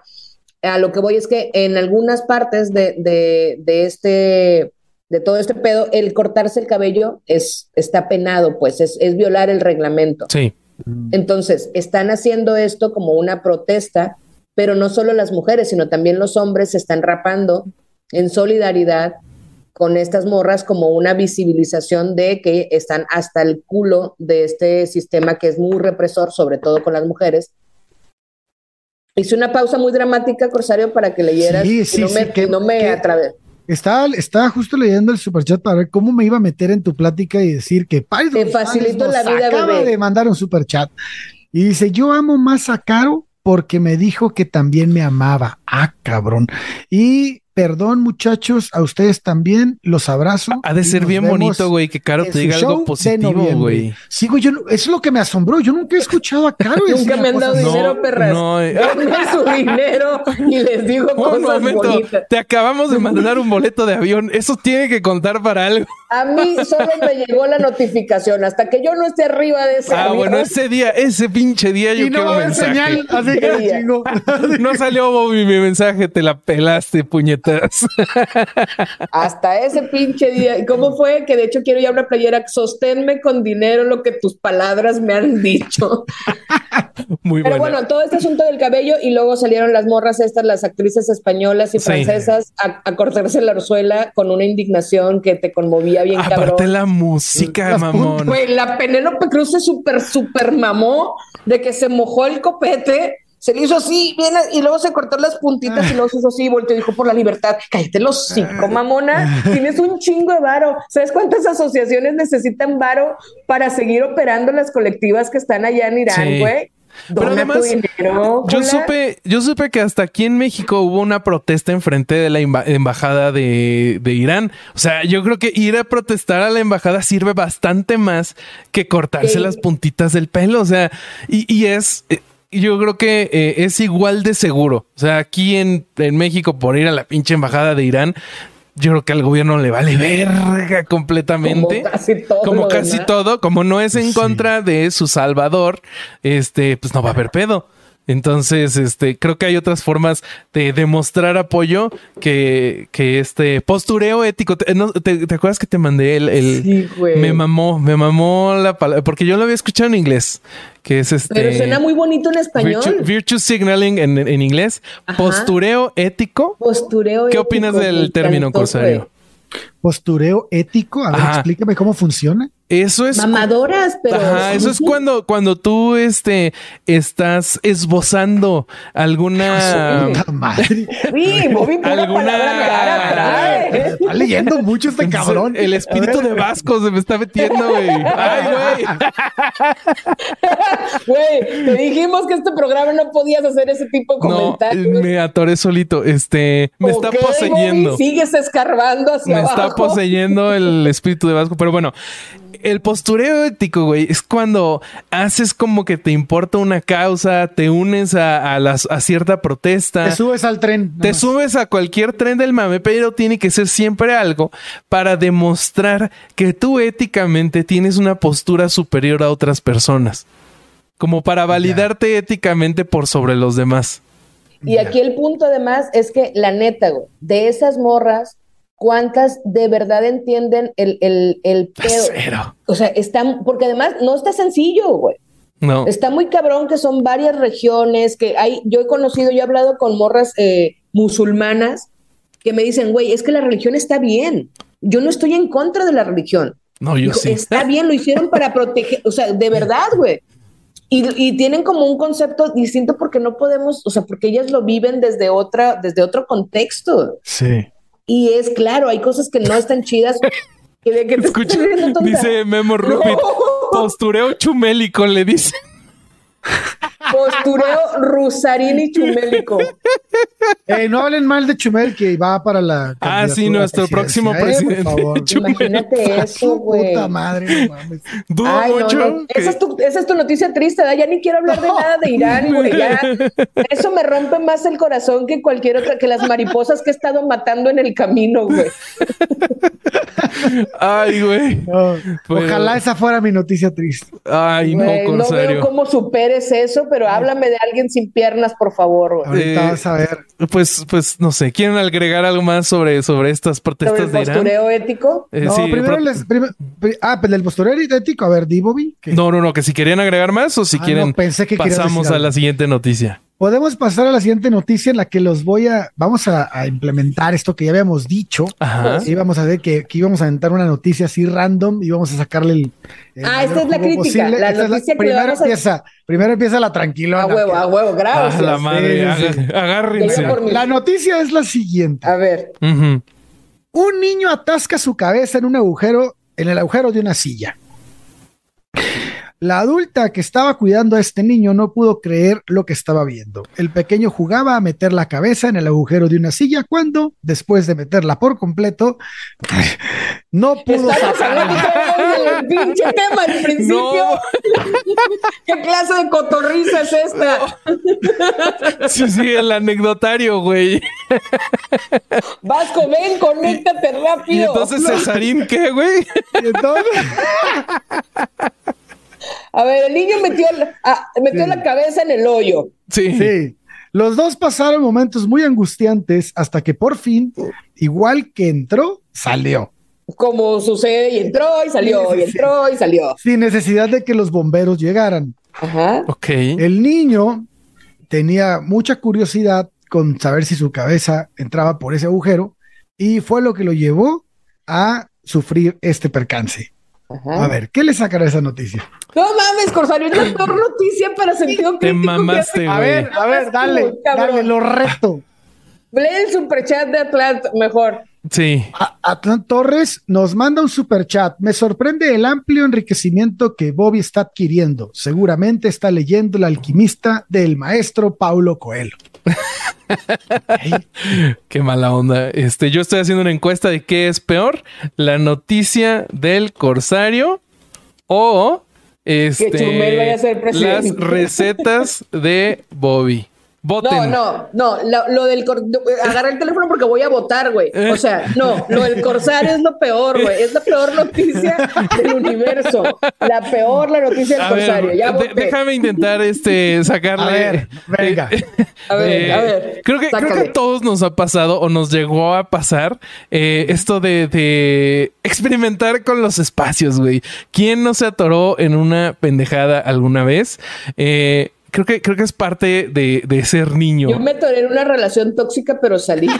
a lo que voy es que en algunas partes de, de, este de todo este pedo, el cortarse el cabello es, está penado, pues es, es violar el reglamento. Sí. Mm. Entonces, están haciendo esto como una protesta, pero no solo las mujeres, sino también los hombres se están rapando en solidaridad con estas morras como una visibilización de que están hasta el culo de este sistema que es muy represor, sobre todo con las mujeres. Hice una pausa muy dramática, Corsario, para que leyeras sí, sí, no me, que, no me estaba, estaba justo leyendo el superchat para ver cómo me iba a meter en tu plática y decir que Te facilito la vida, acaba de mandar un superchat. Y dice, yo amo más a Caro porque me dijo que también me amaba. Ah, cabrón. Y Perdón, muchachos, a ustedes también los abrazo. Ha de ser bien bonito, güey, que Caro te diga algo positivo, güey. Sí, güey, yo, eso es lo que me asombró. Yo nunca he escuchado a Caro. nunca me han dado dinero, perras. No, eh. su dinero y les digo un momento, Te acabamos de mandar un boleto de avión. Eso tiene que contar para algo. A mí solo me llegó la notificación. Hasta que yo no esté arriba de ese Ah, bueno, ese día, ese pinche día yo quiero mensaje. Señal, así que no salió Bobby mi mensaje, te la pelaste, Hasta ese pinche día. ¿Y cómo fue? Que de hecho quiero ya una playera. Sosténme con dinero lo que tus palabras me han dicho. Muy Pero bueno, todo este asunto del cabello y luego salieron las morras estas, las actrices españolas y francesas a, cortarse la orzuela con una indignación que te conmovía bien Aparte la música, mamón. la Penélope Cruz se súper, súper mamó de que se mojó el copete se le hizo así, viene, y luego se cortó las puntitas y luego se hizo así, y volteó y dijo por la libertad, cállate los cinco, mamona, tienes un chingo de varo. ¿Sabes cuántas asociaciones necesitan varo para seguir operando las colectivas que están allá en Irán, güey? Pero además, yo supe, yo supe que hasta aquí en México hubo una protesta enfrente de la embajada de, Irán. O sea, yo creo que ir a protestar a la embajada sirve bastante más que cortarse las puntitas del pelo. O sea, y, y es, eh, yo creo que eh, es igual de seguro. O sea, aquí en, México, por ir a la pinche embajada de Irán, yo creo que al gobierno le vale verga completamente. Como casi todo. Como casi todo. Como no es en contra de su salvador, este, pues no va a haber pedo. Entonces, este, creo que hay otras formas de demostrar apoyo que, que este postureo ético. ¿Te, acuerdas que te mandé el, el sí, güey. me mamó, me mamó la palabra, porque yo lo había escuchado en inglés, que es este. Pero suena muy bonito en español. Virtue, signaling en, en inglés. Postureo ético. Postureo ¿Qué opinas del término corsario? Postureo ético. A ver, explícame cómo funciona. Eso es. Mamadoras, pero. Ajá, eso es cuando, cuando tú este, estás esbozando alguna. madre. Sí, Alguna- cara. Está leyendo mucho este cabrón. El espíritu de Vasco se me está metiendo, güey. Ay, güey. Güey, te dijimos que este programa no podías hacer ese tipo de No, comentarios. me atoré solito. Este, me está poseyendo. Bobby, sigues escarbando hacia Me está poseyendo el espíritu de Vasco. Pero bueno, el postureo ético, güey, es cuando haces como que te importa una causa, te unes a, a las, a cierta protesta. Te subes al tren. Te más. subes a cualquier tren del mame, pero tiene que ser siempre algo para demostrar que tú éticamente tienes una postura superior a otras personas. Como para validarte éticamente por sobre los demás. Y aquí el punto además es que la neta, güey, de esas morras, ¿cuántas de verdad entienden el, el, el pedo? Cero. O sea, están, porque además no está sencillo, güey. No. Está muy cabrón que son varias regiones, que hay, yo he conocido, yo he hablado con morras eh, musulmanas que me dicen, güey, es que la religión está bien. Yo no estoy en contra de la religión. No, yo Dijo, sí. Está bien, lo hicieron para proteger, o sea, de verdad, güey. Y, y tienen como un concepto distinto porque no podemos, o sea, porque ellas lo viven desde otra, desde otro contexto. Sí. Y es claro, hay cosas que no están chidas. Que de que te Escucha, dice Memo Rupit, postureo chumélico, le dice. Postureo Rusarini Chumélico. Eh, no hablen mal de Chumel que va para la. Ah, sí, nuestro próximo eh, por presidente. favor. Chumel. Imagínate eso, güey. puta madre, no mames. Dudo Ay, no, mucho. no. Esa, es tu, esa es tu noticia triste, ¿verdad? Ya ni quiero hablar de nada de Irán, güey. Eso me rompe más el corazón que cualquier otra, que las mariposas que he estado matando en el camino, güey. Ay, güey. No, Pues- Ojalá esa fuera mi noticia triste. Ay, no, Güey, no veo cómo superes eso, pero háblame de alguien sin piernas, por favor, güey. Ahorita Eh, vas a ver. Pues, pues, no sé. ¿Quieren agregar algo más sobre, sobre estas Sobre protestas el de Irán? postureo ético. Eh, no, sí, primero pro- les. prim- pri- ah, pues del postureo ético. A ver, di, Bobby. ¿qué? No, no, no, que si querían agregar más o si Ah, quieren no, pensé que pasamos decir a la siguiente noticia. Podemos pasar a la siguiente noticia en la que los voy a. Vamos a, a implementar esto que ya habíamos dicho. Ajá. Íbamos a ver que, que íbamos a aventar una noticia así random y vamos a sacarle el. el Ah, esta es la crítica, la Esta es noticia que primero a- empieza, primero empieza la tranquilona. A huevo, a huevo, gracias. la madre, Sí, agárrense. La noticia es la siguiente. A ver. Un niño atasca su cabeza en un agujero, en el agujero de una silla. La adulta que estaba cuidando a este niño no pudo creer lo que estaba viendo. El pequeño jugaba a meter la cabeza en el agujero de una silla cuando, después de meterla por completo, no pudo estamos sacarla. hablando del pinche tema al principio. No. ¿Qué clase de cotorriza es esta? Sí, sí, el anecdotario, güey. Vasco, ven, conéctate rápido. Y entonces, Cesarín, ¿qué, güey? Y entonces- A ver, el niño metió, la- ah, metió la cabeza en el hoyo. Sí. Sí. Los dos pasaron momentos muy angustiantes hasta que por fin, igual que entró, salió. Como sucede, y entró y salió, y entró y salió. Sin necesidad de que los bomberos llegaran. Ajá. Ok. El niño tenía mucha curiosidad con saber si su cabeza entraba por ese agujero y fue lo que lo llevó a sufrir este percance. Ajá. A ver, ¿qué le sacará esa noticia? No mames, Corsario, es la peor noticia para sentido Te crítico. que mamaste, A ver, a ver, dale, dale, lo reto. Lee el superchat de Atlanta, mejor. Sí. A- Atlán Torres nos manda un super chat. Me sorprende el amplio enriquecimiento que Bobby está adquiriendo. Seguramente está leyendo El alquimista del maestro Paulo Coelho. Qué mala onda. Este, yo estoy haciendo una encuesta de qué es peor, la noticia del corsario o este, Chumel vaya a ser presidente. las recetas de Bobby. Voten. No, no, no, lo, lo del cor- agarra el teléfono porque voy a votar, güey. O sea, no, lo del corsario es lo peor, güey. Es la peor noticia del universo. La peor la noticia del A ver, corsario. Ya voté. déjame intentar este sacarle. A ver, venga. A ver, Eh, a ver. Creo que, creo que a todos nos ha pasado o nos llegó a pasar eh, esto de, de experimentar con los espacios, güey. ¿Quién no se atoró en una pendejada alguna vez? Eh, creo que, creo que es parte de, de ser niño. Yo me en una relación tóxica, pero salí.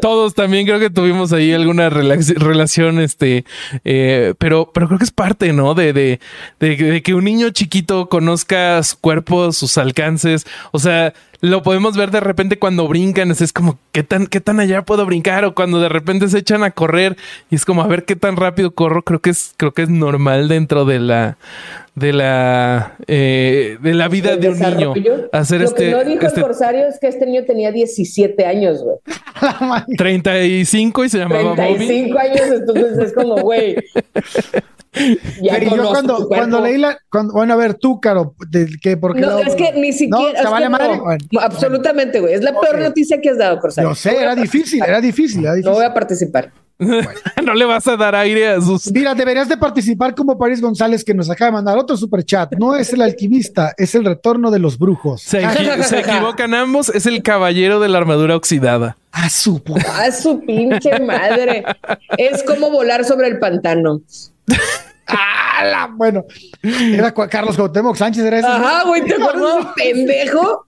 Todos también creo que tuvimos ahí alguna relación, este, eh, pero, pero creo que es parte, ¿no? De, de, de, que un niño chiquito conozca su cuerpo, sus alcances. O sea, lo podemos ver de repente cuando brincan, es, como qué tan, qué tan allá puedo brincar, o cuando de repente se echan a correr y es como a ver qué tan rápido corro. Creo que es, creo que es normal dentro de la, de la eh, de la vida de un niño hacer Lo este que no dijo este... el corsario es que este niño tenía 17 años, güey. 35 y se llamaba 35 años, entonces es como, güey. Ya yo cuando, cuando leí la, cuando, bueno, a ver, tú, Caro, de, que porque no, es que ni siquiera. ¿No? vale madre? absolutamente, güey. Es la peor noticia que has dado, Corsario. Yo sé, era difícil, era difícil, era difícil. No voy a participar. no le vas a dar aire a sus. Mira, deberías de participar como París González, que nos acaba de mandar otro super chat. No es el alquimista, es el retorno de los brujos. Se, equivocan ambos, es el caballero de la armadura oxidada. A su A su pinche madre. Es como volar sobre el pantano. ¡Ala! Bueno, era Carlos Cuauhtémoc Sánchez, era ese. Ajá, güey, te acuerdas, pendejo.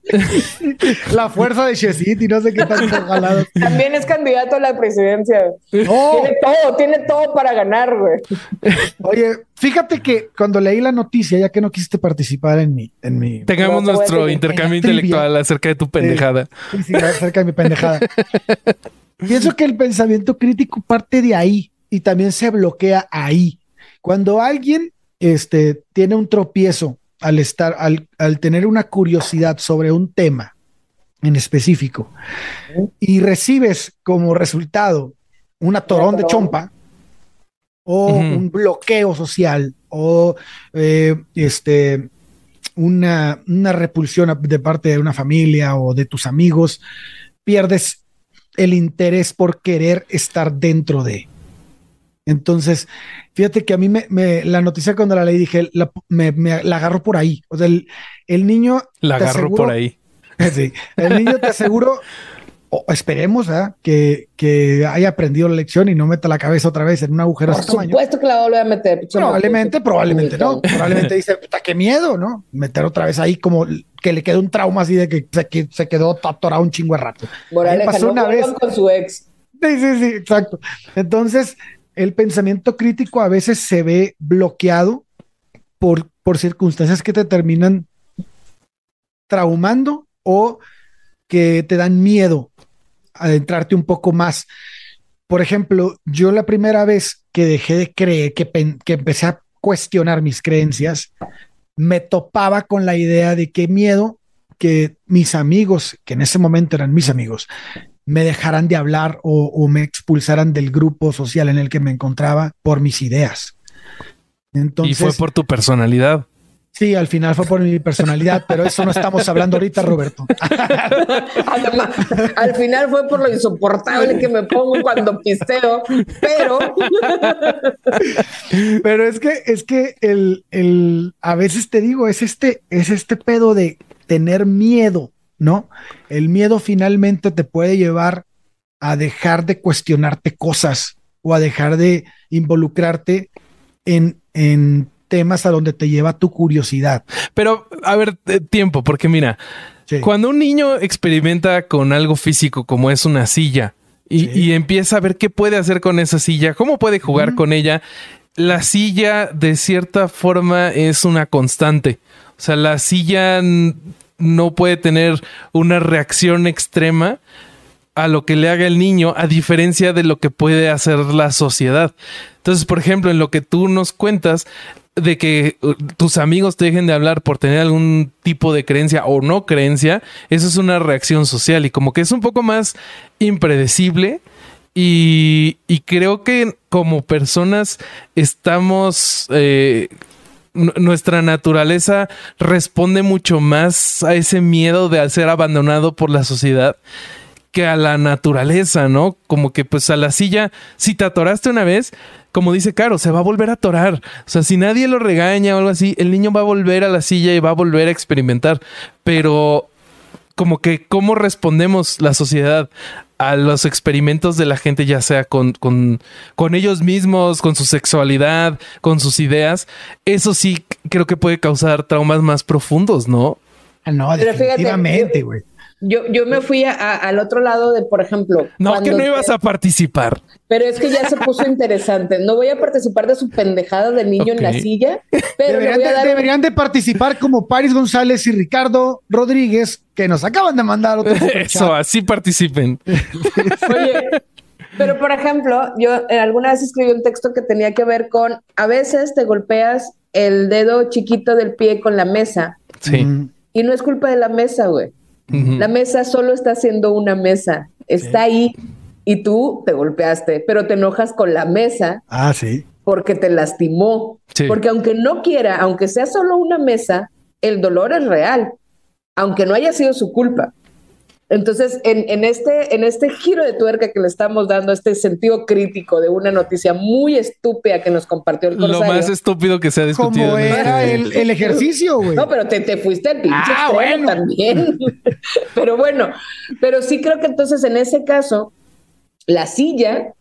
La fuerza de Chesiti, no sé qué tan jalado. También es candidato a la presidencia. Tiene todo, tiene todo para ganar, güey. Oye, fíjate que cuando leí la noticia, ya que no quisiste participar en mi. En mi Tengamos nuestro intercambio intelectual acerca de tu pendejada. Sí, sí, acerca de mi pendejada. Pienso que el pensamiento crítico parte de ahí y también se bloquea ahí. Cuando alguien este, tiene un tropiezo al estar, al, tener una curiosidad sobre un tema en específico y recibes como resultado una torón de chompa o un bloqueo social o eh, este, una, una repulsión de parte de una familia o de tus amigos, pierdes el interés por querer estar dentro de. Entonces, fíjate que a mí me, la noticia cuando la leí dije, la, me, la agarro por ahí. O sea, el, niño... La agarro por ahí. Sí, el niño te aseguro, o esperemos que, que, haya aprendido la lección y no meta la cabeza otra vez en un agujero. Por supuesto que la va a volver a meter. Probablemente, probablemente no. Probablemente dice, puta, qué miedo, ¿no? Meter otra vez ahí como que le quede un trauma así de que se, se quedó atorado un chingo de rato. pasó una vez con su ex. Sí, sí, sí, exacto. Entonces, el pensamiento crítico a veces se ve bloqueado por, por circunstancias que te terminan traumando o que te dan miedo adentrarte un poco más. Por ejemplo, yo la primera vez que dejé de creer, que, que empecé a cuestionar mis creencias, me topaba con la idea de qué miedo que mis amigos, que en ese momento eran mis amigos, me dejaran de hablar o, me expulsaran del grupo social en el que me encontraba por mis ideas. Entonces, y fue por tu personalidad. Sí, al final fue por mi personalidad, pero eso no estamos hablando ahorita, Roberto. al final fue por lo insoportable que me pongo cuando pisteo, pero. pero es que, es que el, el, a veces te digo, es este, es este pedo de tener miedo ¿no? El miedo finalmente te puede llevar a dejar de cuestionarte cosas o a dejar de involucrarte en, en temas a donde te lleva tu curiosidad. Pero, a ver, eh, tiempo, porque mira, cuando un niño experimenta con algo físico como es una silla y, empieza a ver qué puede hacer con esa silla, cómo puede jugar con ella, la silla de cierta forma es una constante. O sea, la silla no puede tener una reacción extrema a lo que le haga el niño, a diferencia de lo que puede hacer la sociedad. Entonces, por ejemplo, en lo que tú nos cuentas de que uh, tus amigos te dejen de hablar por tener algún tipo de creencia o no creencia, eso es una reacción social y como que es un poco más impredecible. Y, creo que como personas estamos eh, nuestra naturaleza responde mucho más a ese miedo de ser abandonado por la sociedad que a la naturaleza, ¿no? Como que pues a la silla, si te atoraste una vez, como dice Caro, se va a volver a atorar. O sea, si nadie lo regaña o algo así, el niño va a volver a la silla y va a volver a experimentar. Pero como que cómo respondemos la sociedad a los experimentos de la gente, ya sea con, con, con, ellos mismos, con su sexualidad, con sus ideas, eso sí creo que puede causar traumas más profundos, ¿no? Ah, no, definitivamente, güey. Yo, yo me fui al otro lado de, por ejemplo. No, que no ibas a participar. Pero es que ya se puso interesante. No voy a participar de su pendejada del niño en la silla, pero deberían, de, participar como Paris González y Ricardo Rodríguez, que nos acaban de mandar otro. Eso, así participen. Oye, pero por ejemplo, yo alguna vez escribí un texto que tenía que ver con a veces te golpeas el dedo chiquito del pie con la mesa. Sí. Y no es culpa de la mesa, güey. La mesa solo está siendo una mesa, está ahí y tú te golpeaste, pero te enojas con la mesa. Ah, sí. Porque te lastimó. Porque aunque no quiera, aunque sea solo una mesa, el dolor es real, aunque no haya sido su culpa. Entonces, en, este, en este giro de tuerca que le estamos dando, este sentido crítico de una noticia muy estúpida que nos compartió el Corsario. Lo más estúpido que se ha discutido. Como era este el, ejercicio, güey. No, pero te, te fuiste al pinche ah, bueno. también. pero bueno, pero sí creo que entonces en ese caso, la silla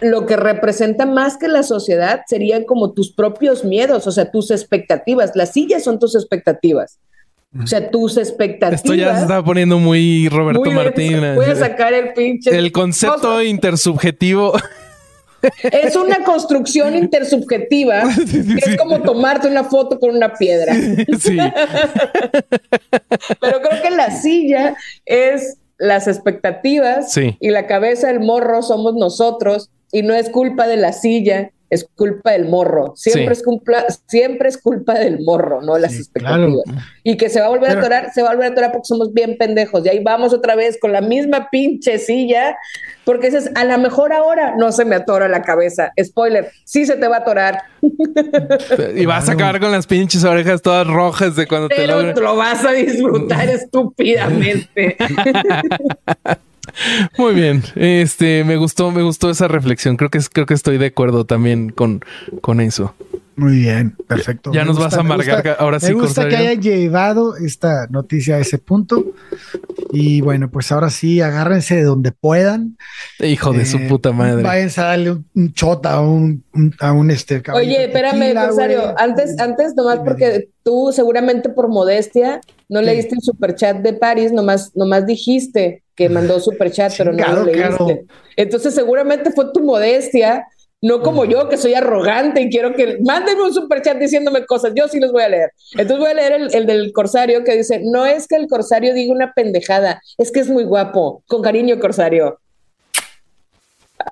lo que representa más que la sociedad serían como tus propios miedos, o sea, tus expectativas. Las sillas son tus expectativas. O sea, tus expectativas. Esto ya se está poniendo muy Roberto Martínez. Voy a sacar el pinche. El concepto intersubjetivo. Es una construcción intersubjetiva que es como tomarte una foto con una piedra. Sí. Pero creo que la silla es las expectativas y la cabeza del morro somos nosotros y no es culpa de la silla, es culpa del morro. Siempre, es, culpa, siempre es culpa del morro, no las expectativas. Y que se va a volver a atorar, se va a volver a atorar porque somos bien pendejos. Y ahí vamos otra vez con la misma pinche silla, porque dices, a lo mejor ahora no se me atora la cabeza. Spoiler, sí se te va a atorar. Y vas a acabar con las pinches orejas todas rojas de cuando te lo... lo vas a disfrutar estúpidamente. Muy bien. Este, me gustó, me gustó esa reflexión. Creo que creo que estoy de acuerdo también con, con eso. Muy bien, perfecto. Ya nos vas a amargar ahora sí. Me gusta que hayan llevado esta noticia a ese punto. Y bueno, pues ahora sí, agárrense de donde puedan. Hijo de su eh, puta madre. Váyanse a darle un, chota a un, a un este. Oye, espérame, Rosario. Antes, antes, nomás porque tú seguramente por modestia no leíste el superchat de París, nomás, nomás dijiste que mandó superchat, pero no lo leíste. Entonces seguramente fue tu modestia no como yo, que soy arrogante y quiero que mándenme un superchat diciéndome cosas. Yo sí los voy a leer. Entonces voy a leer el, del Corsario que dice: No es que el Corsario diga una pendejada, es que es muy guapo. Con cariño, Corsario.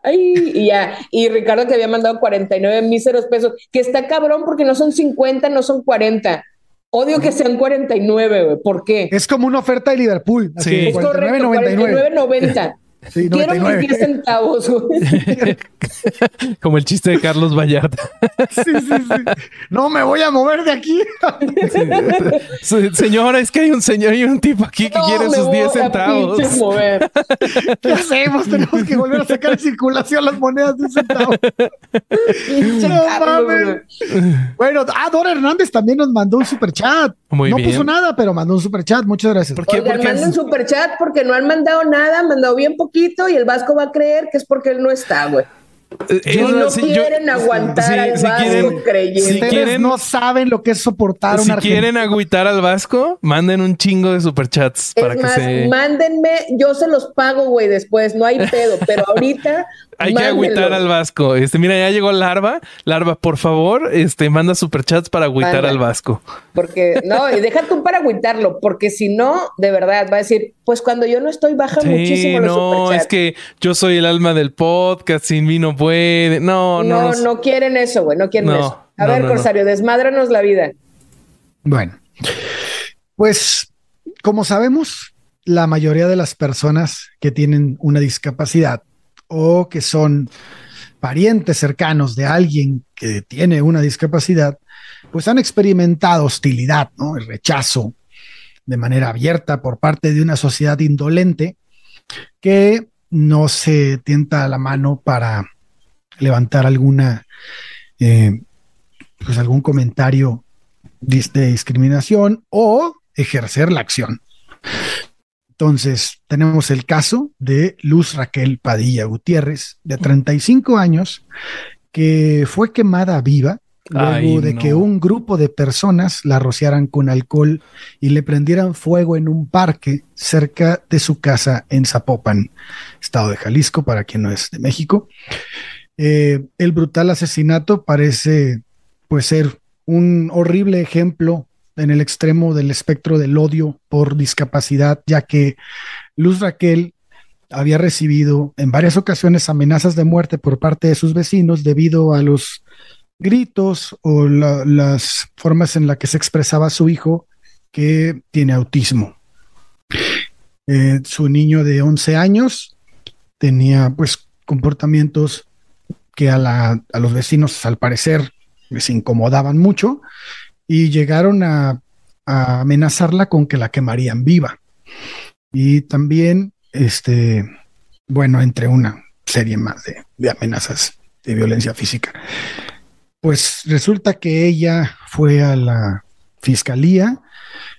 Ay, y ya. Y Ricardo que había mandado 49 míseros pesos, que está cabrón porque no son 50, no son 40. Odio que sean 49, güey. ¿Por qué? Es como una oferta de Liverpool. sí. es correcto, 49.90. Quiero mis 10 centavos. Como el chiste de Carlos Vallarta. sí, sí, sí. No me voy a mover de aquí. Señora, es que hay un señor y un tipo aquí que quiere sus 10 centavos. ¿Qué hacemos? Tenemos que volver a sacar en circulación las monedas de un centavo. Bueno, ah, Dora Hernández también nos mandó un super chat. Muy no bien. puso nada, pero mandó un super chat. Muchas gracias. ¿Por qué? Porque mandan un super chat porque no han mandado nada, han mandado bien poquito y el Vasco va a creer que es porque él no está, güey. Eh, no quieren aguantar al Vasco creyendo. Si no saben lo que es soportar Si quieren agüitar al Vasco, manden un chingo de superchats. Es para más, que se... mándenme, yo se los pago, güey, después, no hay pedo, pero ahorita hay que agüitar al Vasco. Este, mira, ya llegó Larva. Larva, por favor, este, manda superchats para agüitar al Vasco. Porque, no, y deja tú para agüitarlo, porque si no, de verdad, va a decir, pues cuando yo no estoy, baja muchísimo los no, es que yo soy el alma del podcast, sin mí no puede. No, no. No, no quieren eso, güey, no quieren eso. A ver, Corsario, desmádranos la vida. Bueno, pues, como sabemos, la mayoría de las personas que tienen una discapacidad o que son parientes cercanos de alguien que tiene una discapacidad, pues han experimentado hostilidad, ¿no? El rechazo de manera abierta por parte de una sociedad indolente que no se tienta la mano para levantar alguna, eh, pues algún comentario de discriminación o ejercer la acción. Entonces, tenemos el caso de Luz Raquel Padilla Gutiérrez, de 35 años, que fue quemada viva luego de que un grupo de personas la rociaran con alcohol y le prendieran fuego en un parque cerca de su casa en Zapopan, estado de Jalisco, para quien no es de México. Eh, el brutal asesinato parece pues ser un horrible ejemplo en el extremo del espectro del odio por discapacidad, ya que Luz Raquel había recibido en varias ocasiones amenazas de muerte por parte de sus vecinos debido a los gritos o las formas en las que se expresaba su hijo que tiene autismo. Eh, su niño de 11 años tenía pues comportamientos que a, a los vecinos al parecer les incomodaban mucho y llegaron a, amenazarla con que la quemarían viva. Y también, este, bueno, entre una serie más de, de amenazas de violencia física. Pues resulta que ella fue a la fiscalía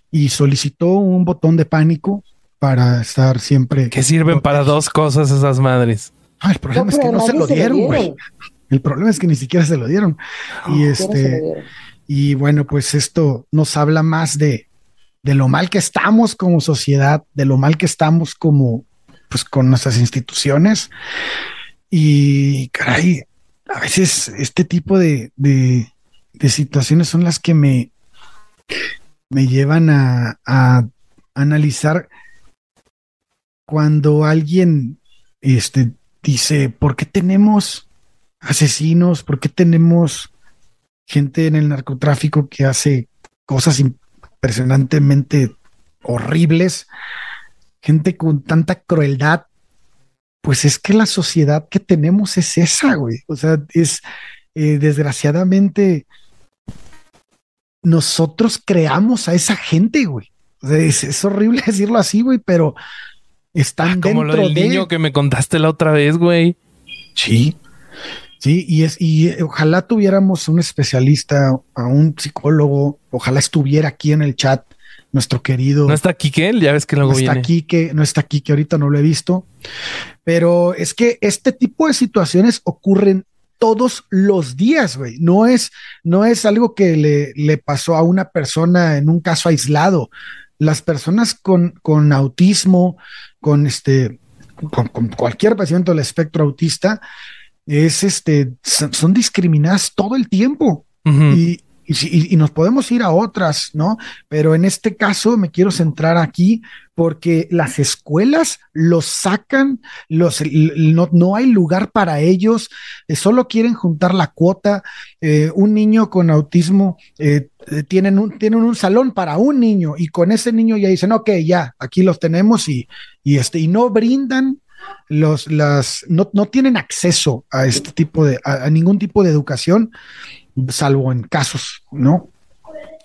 y solicitó un botón de pánico para estar siempre. Que sirven para dos cosas esas madres. Ah, el problema es que no se lo dieron, güey. El problema es que ni siquiera se lo dieron. y este, y bueno, pues esto nos habla más de, de lo mal que estamos como sociedad, de lo mal que estamos como, pues con nuestras instituciones. Y caray, a veces este tipo de, situaciones son las que me, me llevan a, analizar cuando alguien este, dice, ¿por qué tenemos asesinos? ¿Por qué tenemos gente en el narcotráfico que hace cosas impresionantemente horribles? Gente con tanta crueldad pues es que la sociedad que tenemos es esa, güey. O sea, es eh, desgraciadamente nosotros creamos a esa gente, güey. Sea, es, horrible decirlo así, güey, pero están ah, como lo del niño que me contaste la otra vez, güey. Sí. Sí, y es, y ojalá tuviéramos un especialista, a un psicólogo, ojalá estuviera aquí en el chat nuestro querido. No está aquí que ya ves que luego no está aquí que no está aquí que ahorita no lo he visto, pero es que este tipo de situaciones ocurren todos los días, güey. No es, no es algo que le, le, pasó a una persona en un caso aislado. Las personas con, con autismo, con este, con, cualquier paciente del espectro autista, es este, son, discriminadas todo el tiempo. Y y, nos podemos ir a otras, ¿no? Pero en este caso me quiero centrar aquí porque las escuelas los sacan, los, no, hay lugar para ellos, eh, solo quieren juntar la cuota. Eh, un niño con autismo eh, tienen, un, tienen un salón para un niño y con ese niño ya dicen, ok, ya, aquí los tenemos y, y, este, y no brindan los, las, no, no tienen acceso a este tipo de, a ningún tipo de educación salvo en casos, ¿no?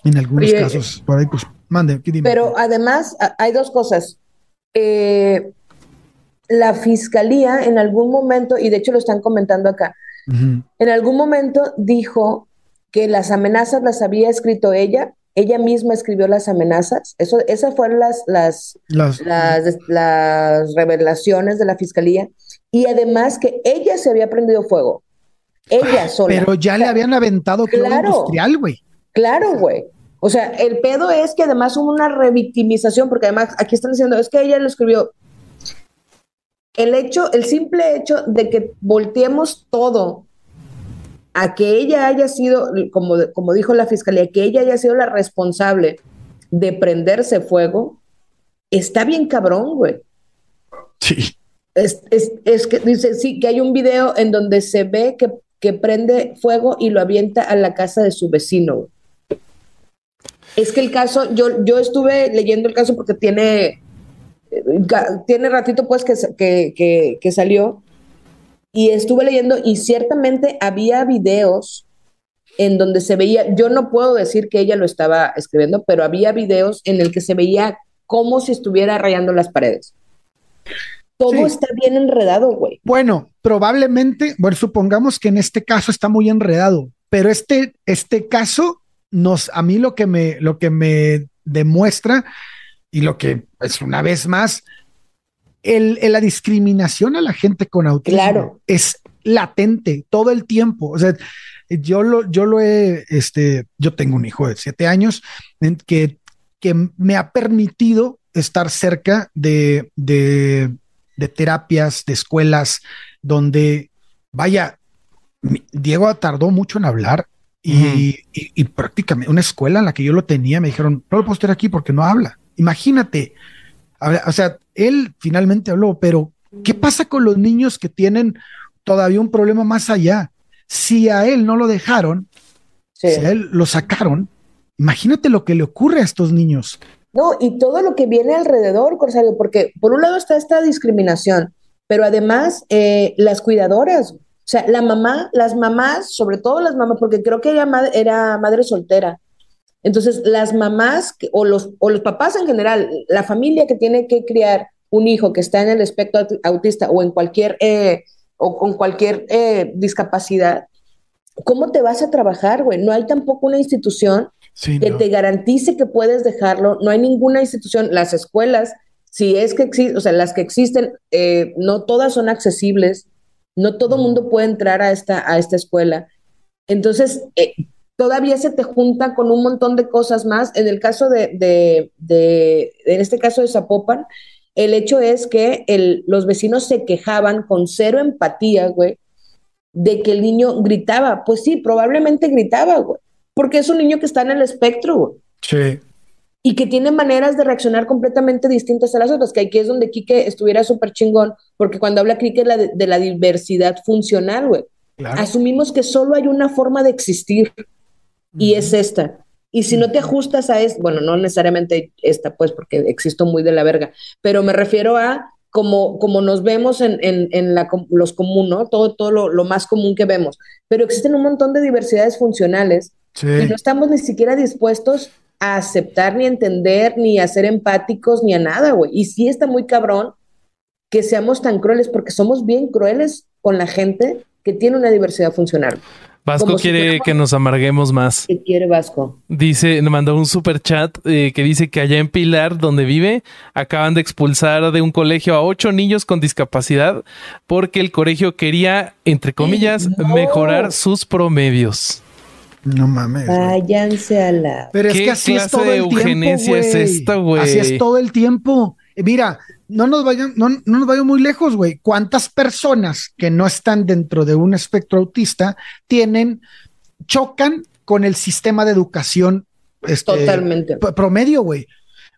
En algunos casos, por ahí, pues, mande. Pero además, hay dos cosas. Eh, la fiscalía en algún momento, y de hecho lo están comentando acá, en algún momento dijo que las amenazas las había escrito ella, ella misma escribió las amenazas. Eso, esas fueron las, las, las, las revelaciones de la fiscalía. Y además que ella se había prendido fuego. Ella sola. Pero ya le habían aventado claro, industrial, güey. Claro, güey. O sea, el pedo es que además hubo una revictimización, porque además aquí están diciendo, es que ella lo escribió. El hecho, el simple hecho de que volteemos todo a que ella haya sido, como, como dijo la fiscalía, que ella haya sido la responsable de prenderse fuego, está bien cabrón, güey. Sí. Es, es, es, que dice, sí, que hay un video en donde se ve que que prende fuego y lo avienta a la casa de su vecino. Es que el caso, yo, yo estuve leyendo el caso porque tiene, tiene ratito pues que, que, que, salió y estuve leyendo y ciertamente había videos en donde se veía, yo no puedo decir que ella lo estaba escribiendo, pero había videos en el que se veía como si estuviera rayando las paredes. Todo está bien enredado, güey. Bueno, probablemente, bueno, supongamos que en este caso está muy enredado, pero este, este caso nos, a mí lo que me, lo que me demuestra y lo que es pues, una vez más, el, la discriminación a la gente con autismo es latente todo el tiempo. O sea, yo lo, yo lo he, este, yo tengo un hijo de siete años que, que me ha permitido estar cerca de, de, de terapias, de escuelas, donde, vaya, Diego tardó mucho en hablar y, y, prácticamente una escuela en la que yo lo tenía me dijeron, no lo puedo estar aquí porque no habla. Imagínate, o sea, él finalmente habló, pero ¿qué pasa con los niños que tienen todavía un problema más allá? Si a él no lo dejaron, si a él lo sacaron, imagínate lo que le ocurre a estos niños. No, y todo lo que viene alrededor, Corsario, porque por un lado está esta discriminación, pero además eh, las cuidadoras, o sea, la mamá, las mamás, sobre todo las mamás, porque creo que ella era madre soltera. Entonces, las mamás o los, o los papás en general, la familia que tiene que criar un hijo que está en el espectro autista o en cualquier, eh, o con cualquier eh, discapacidad, ¿cómo te vas a trabajar, güey? No hay tampoco una institución que te garantice que puedes dejarlo. No hay ninguna institución, las escuelas, si es que existen, o sea, las que existen, eh, no todas son accesibles. No todo mundo puede entrar a esta, a esta escuela. Entonces, eh, todavía se te junta con un montón de cosas más. En el caso de, de, en este caso de Zapopan, el hecho es que el, los vecinos se quejaban con cero empatía, güey, de que el niño gritaba. Pues sí, probablemente gritaba, güey, porque es un niño que está en el espectro, güey. Sí y que tiene maneras de reaccionar completamente distintas a las otras, que aquí es donde Quique estuviera súper chingón, porque cuando habla Quique de, la diversidad funcional, güey, asumimos que solo hay una forma de existir y es esta. Y si no te ajustas a esto, bueno, no necesariamente esta, pues, porque existo muy de la verga, pero me refiero a como, como nos vemos en, en, la, los comunes, ¿no? Todo, todo lo, más común que vemos. Pero existen un montón de diversidades funcionales y no estamos ni siquiera dispuestos a aceptar ni entender ni a ser empáticos ni a nada, güey. Y sí está muy cabrón que seamos tan crueles porque somos bien crueles con la gente que tiene una diversidad funcional. Vasco quiere que nos amarguemos más. ¿Qué quiere Vasco? Dice, me mandó un super chat eh, que dice que allá en Pilar, donde vive, acaban de expulsar de un colegio a ocho niños con discapacidad porque el colegio quería, entre comillas, mejorar sus promedios. No mames. Váyanse a la. Pero es que así es todo el tiempo. es esta, güey? Así es todo el tiempo. Mira, no nos vayan, no, no nos vayan muy lejos, güey. ¿Cuántas personas que no están dentro de un espectro autista tienen, chocan con el sistema de educación este, Totalmente. promedio, güey?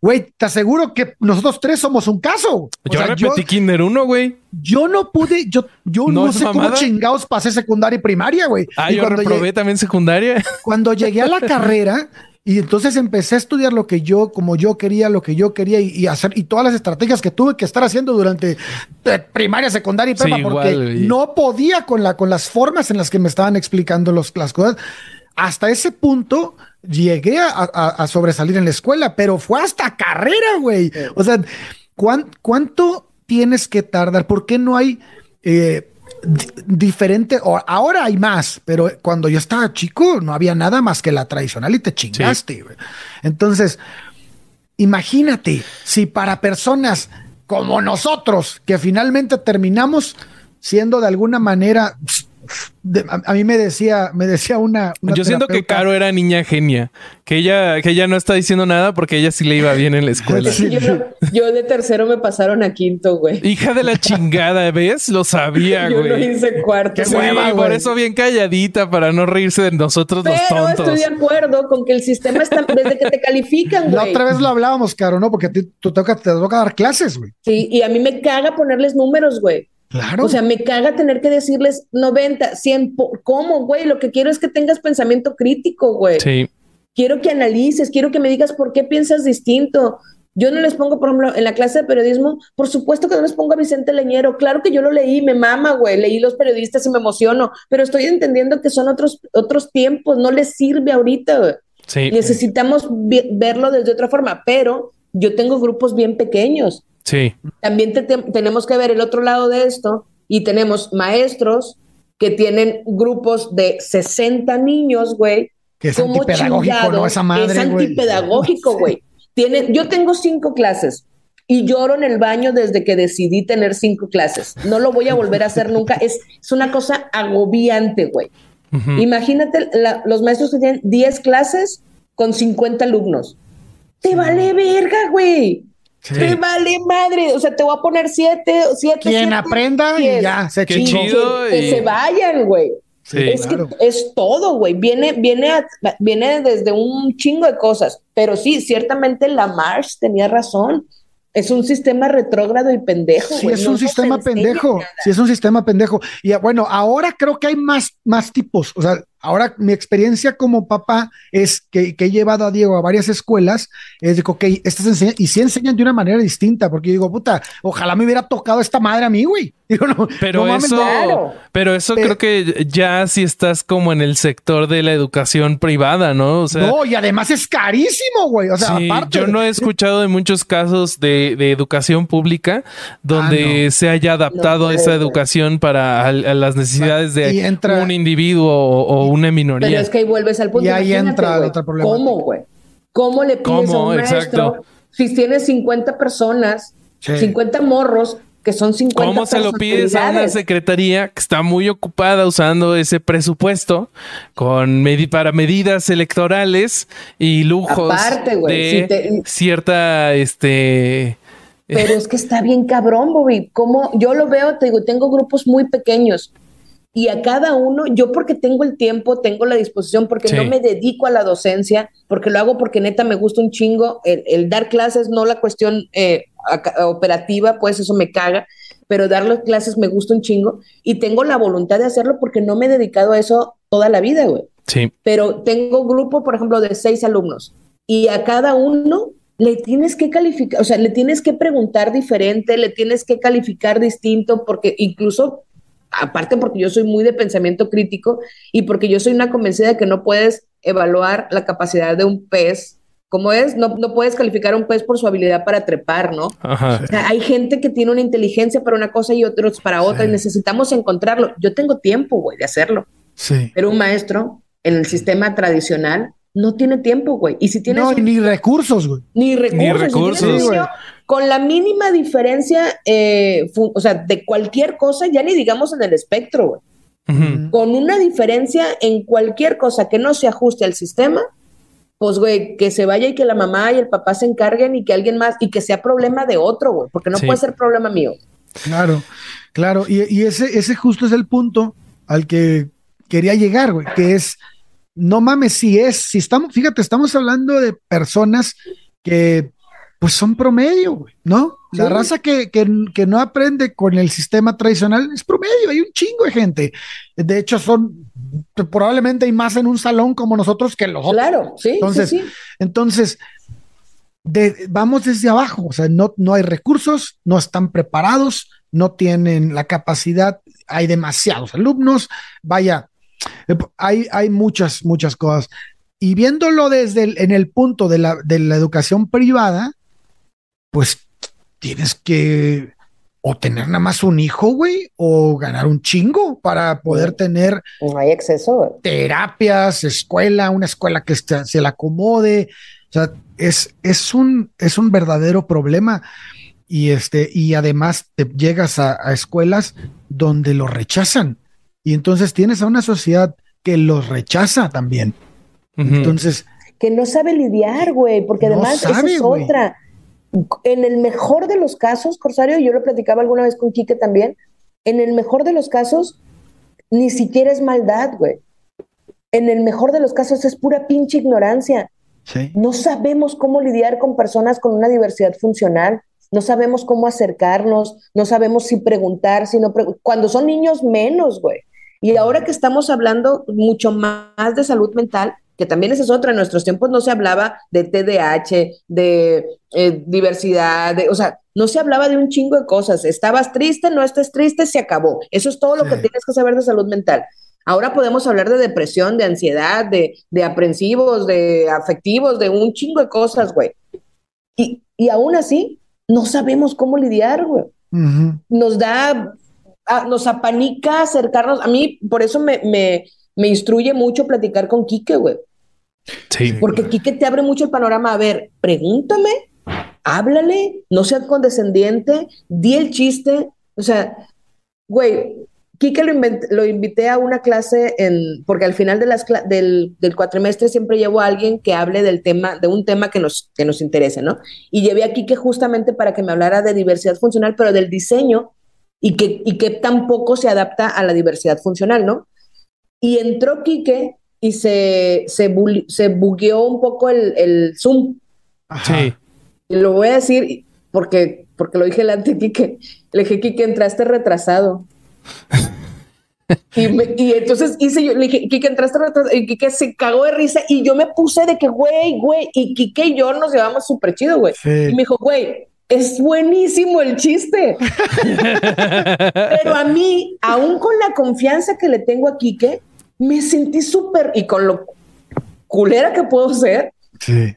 Güey, te aseguro que nosotros tres somos un caso. yo repetí Kinder 1, güey. Yo no pude, yo, yo no, sé cómo chingados pasé secundaria y primaria, güey. Ah, yo reprobé también secundaria. Cuando llegué a la carrera, y entonces empecé a estudiar lo que yo, como yo quería, lo que yo quería y, hacer, y todas las estrategias que tuve que estar haciendo durante eh, primaria, secundaria y prepa, porque no podía con, la, con las formas en las que me estaban explicando los, las cosas. Hasta ese punto llegué a, sobresalir en la escuela, pero fue hasta carrera, güey. O sea, ¿cuánto tienes que tardar? ¿Por qué no hay eh, diferente? O, ahora hay más, pero cuando yo estaba chico no había nada más que la tradicional y te chingaste. Entonces, imagínate si para personas como nosotros, que finalmente terminamos siendo de alguna manera a, mí me decía, me decía una. Yo siento que Caro era niña genia, que ella, que ella no está diciendo nada porque ella sí le iba bien en la escuela. yo, de tercero me pasaron a quinto, güey. Hija de la chingada, ¿ves? Lo sabía, güey. Yo no hice cuarto. Sí, por eso bien calladita para no reírse de nosotros los tontos. estoy de acuerdo con que el sistema está desde que te califican, güey. La otra vez lo hablábamos, Caro, ¿no? Porque tú te toca, te toca dar clases, güey. Sí, y a mí me caga ponerles números, güey. Claro. O sea, me caga tener que decirles 90, 100. ¿Cómo, güey? Lo que quiero es que tengas pensamiento crítico, güey. Sí. Quiero que analices, quiero que me digas por qué piensas distinto. Yo no les pongo, por ejemplo, en la clase de periodismo, por supuesto que no les pongo a Vicente Leñero. Claro que yo lo leí, me mama, güey. Leí los periodistas y me emociono, pero estoy entendiendo que son otros, otros tiempos. No les sirve ahorita, güey. Sí. Necesitamos verlo desde otra forma, pero yo tengo grupos bien pequeños Sí. También tenemos que ver el otro lado de esto y tenemos maestros que tienen grupos de 60 niños, güey. Que es antipedagógico, ¿no? Esa madre, Es antipedagógico, güey. Tienen, yo tengo cinco clases y lloro en el baño desde que decidí tener cinco clases. No lo voy a volver a hacer nunca. Es, es una cosa agobiante, güey. Imagínate los maestros que tienen 10 clases con 50 alumnos. Te vale verga, güey. Te vale madre. O sea, te voy a poner 7, 7. Quien aprenda y ya, se Qué chido. Que, se vayan, güey. es que es todo, güey. Viene, viene, viene desde un chingo de cosas. Pero sí, ciertamente la Marsh tenía razón. Es un sistema retrógrado y pendejo. Sí, es un sistema pendejo. Sí, es un sistema pendejo. Y bueno, ahora creo que hay más, más tipos. O sea, Ahora, mi experiencia como papá es que, he llevado a Diego a varias escuelas, es de que, ok, estas enseñan, y sí enseñan de una manera distinta, porque yo digo, puta, ojalá me hubiera tocado esta madre a mí, güey. pero, eso, pero eso, creo que ya si estás como en el sector de la educación privada, ¿no? O sea, no, y además es carísimo, güey. O sea, aparte. Yo no he escuchado de muchos casos de, educación pública donde ah, se haya adaptado esa educación para las necesidades de un individuo o, o una minoría. Pero es que ahí vuelves al punto. Y ahí entra otro problema. ¿Cómo, güey? ¿Cómo le pides a un maestro si tienes 50 personas, 50 morros, que son 50 ¿Cómo se lo pides a una secretaría que está muy ocupada usando ese presupuesto con para medidas electorales y lujos de cierta este pero es que está bien cabrón, Bobby. Como yo lo veo, te digo, tengo grupos muy pequeños y a cada uno, yo porque tengo el tiempo, tengo la disposición, porque no me dedico a la docencia, porque lo hago porque neta me gusta un chingo, el, dar clases, no la cuestión eh, operativa, pues eso me caga, pero dar las clases me gusta un chingo y tengo la voluntad de hacerlo porque no me he dedicado a eso toda la vida, güey. Sí. Pero tengo un grupo, por ejemplo, de seis alumnos y a cada uno le tienes que calificar, o sea, le tienes que preguntar diferente, le tienes que calificar distinto, porque incluso aparte porque yo soy muy de pensamiento crítico y porque yo soy una convencida de que no puedes evaluar la capacidad de un pez. Como es, no, no puedes calificar a un pez por su habilidad para trepar, ¿no? O sea, hay gente que tiene una inteligencia para una cosa y otros para otra y necesitamos encontrarlo. Yo tengo tiempo, güey, de hacerlo. Sí. Pero un maestro en el sistema tradicional no tiene tiempo, güey. Y si tienes. No, ni recursos, güey. Ni recursos. Ni recursos con la mínima diferencia, eh, o sea, de cualquier cosa, ya ni digamos en el espectro, güey. Con una diferencia en cualquier cosa que no se ajuste al sistema, pues, güey, que se vaya y que la mamá y el papá se encarguen y que alguien más, y que sea problema de otro, güey, porque no puede ser problema mío. Claro, claro, y, y, ese, ese justo es el punto al que quería llegar, güey, que es, no mames, si es, si estamos, fíjate, estamos hablando de personas que pues son promedio, güey, ¿no? La raza que, no aprende con el sistema tradicional es promedio, hay un chingo de gente. De hecho, son probablemente hay más en un salón como nosotros que los otros. Claro, sí. Entonces, entonces vamos desde abajo, o sea, no, no hay recursos, no están preparados, no tienen la capacidad, hay demasiados alumnos, vaya, hay, hay muchas, muchas cosas. Y viéndolo desde el, en el punto de la, de la educación privada, pues tienes que o tener nada más un hijo, güey, o ganar un chingo para poder tener. No hay exceso. Terapias, escuela, una escuela que se la acomode. O sea, es, es, un, es un verdadero problema. Y, este, y además te llegas a, escuelas donde lo rechazan. Y entonces tienes a una sociedad que los rechaza también. Entonces. Que no sabe lidiar, güey, porque además esa es otra en el mejor de los casos, Corsario, yo lo platicaba alguna vez con Quique también, en el mejor de los casos, ni siquiera es maldad, güey. En el mejor de los casos es pura pinche ignorancia. No sabemos cómo lidiar con personas con una diversidad funcional, no sabemos cómo acercarnos, no sabemos si preguntar, si no cuando son niños menos, güey. Y ahora que estamos hablando mucho más de salud mental, que también esa es otra, en nuestros tiempos no se hablaba de TDAH, de eh, diversidad, de, o sea, no se hablaba de un chingo de cosas. Estabas triste, no estés triste, se acabó. Eso es todo lo que tienes que saber de salud mental. Ahora podemos hablar de depresión, de ansiedad, de, de aprensivos, de afectivos, de un chingo de cosas, güey. Y, y aún así, no sabemos cómo lidiar, güey. Nos da, ah, nos apanica acercarnos. A mí, por eso me, me, me instruye mucho platicar con Quique, güey. Sí. Porque Quique te abre mucho el panorama. A ver, pregúntame, háblale, no seas condescendiente, di el chiste. O sea, güey, Quique lo, lo, invité a una clase en, porque al final de las del, del, cuatrimestre siempre llevo a alguien que hable del tema, de un tema que nos, que nos interese, ¿no? Y llevé a Quique justamente para que me hablara de diversidad funcional, pero del diseño y que, y que tampoco se adapta a la diversidad funcional, ¿no? Y entró Quique y se, se, se bugueó un poco el, el Zoom. Sí. Y lo voy a decir porque, porque lo dije delante de Quique. Le dije, Quique, entraste retrasado. y, entonces hice yo, le dije, Quique, entraste retrasado. Y Quique se cagó de risa y yo me puse de que, güey, güey. Y Quique y yo nos llevamos súper chido, güey. Y me dijo, güey, es buenísimo el chiste. Pero a mí, aún con la confianza que le tengo a Quique, me sentí súper, y con lo culera que puedo ser,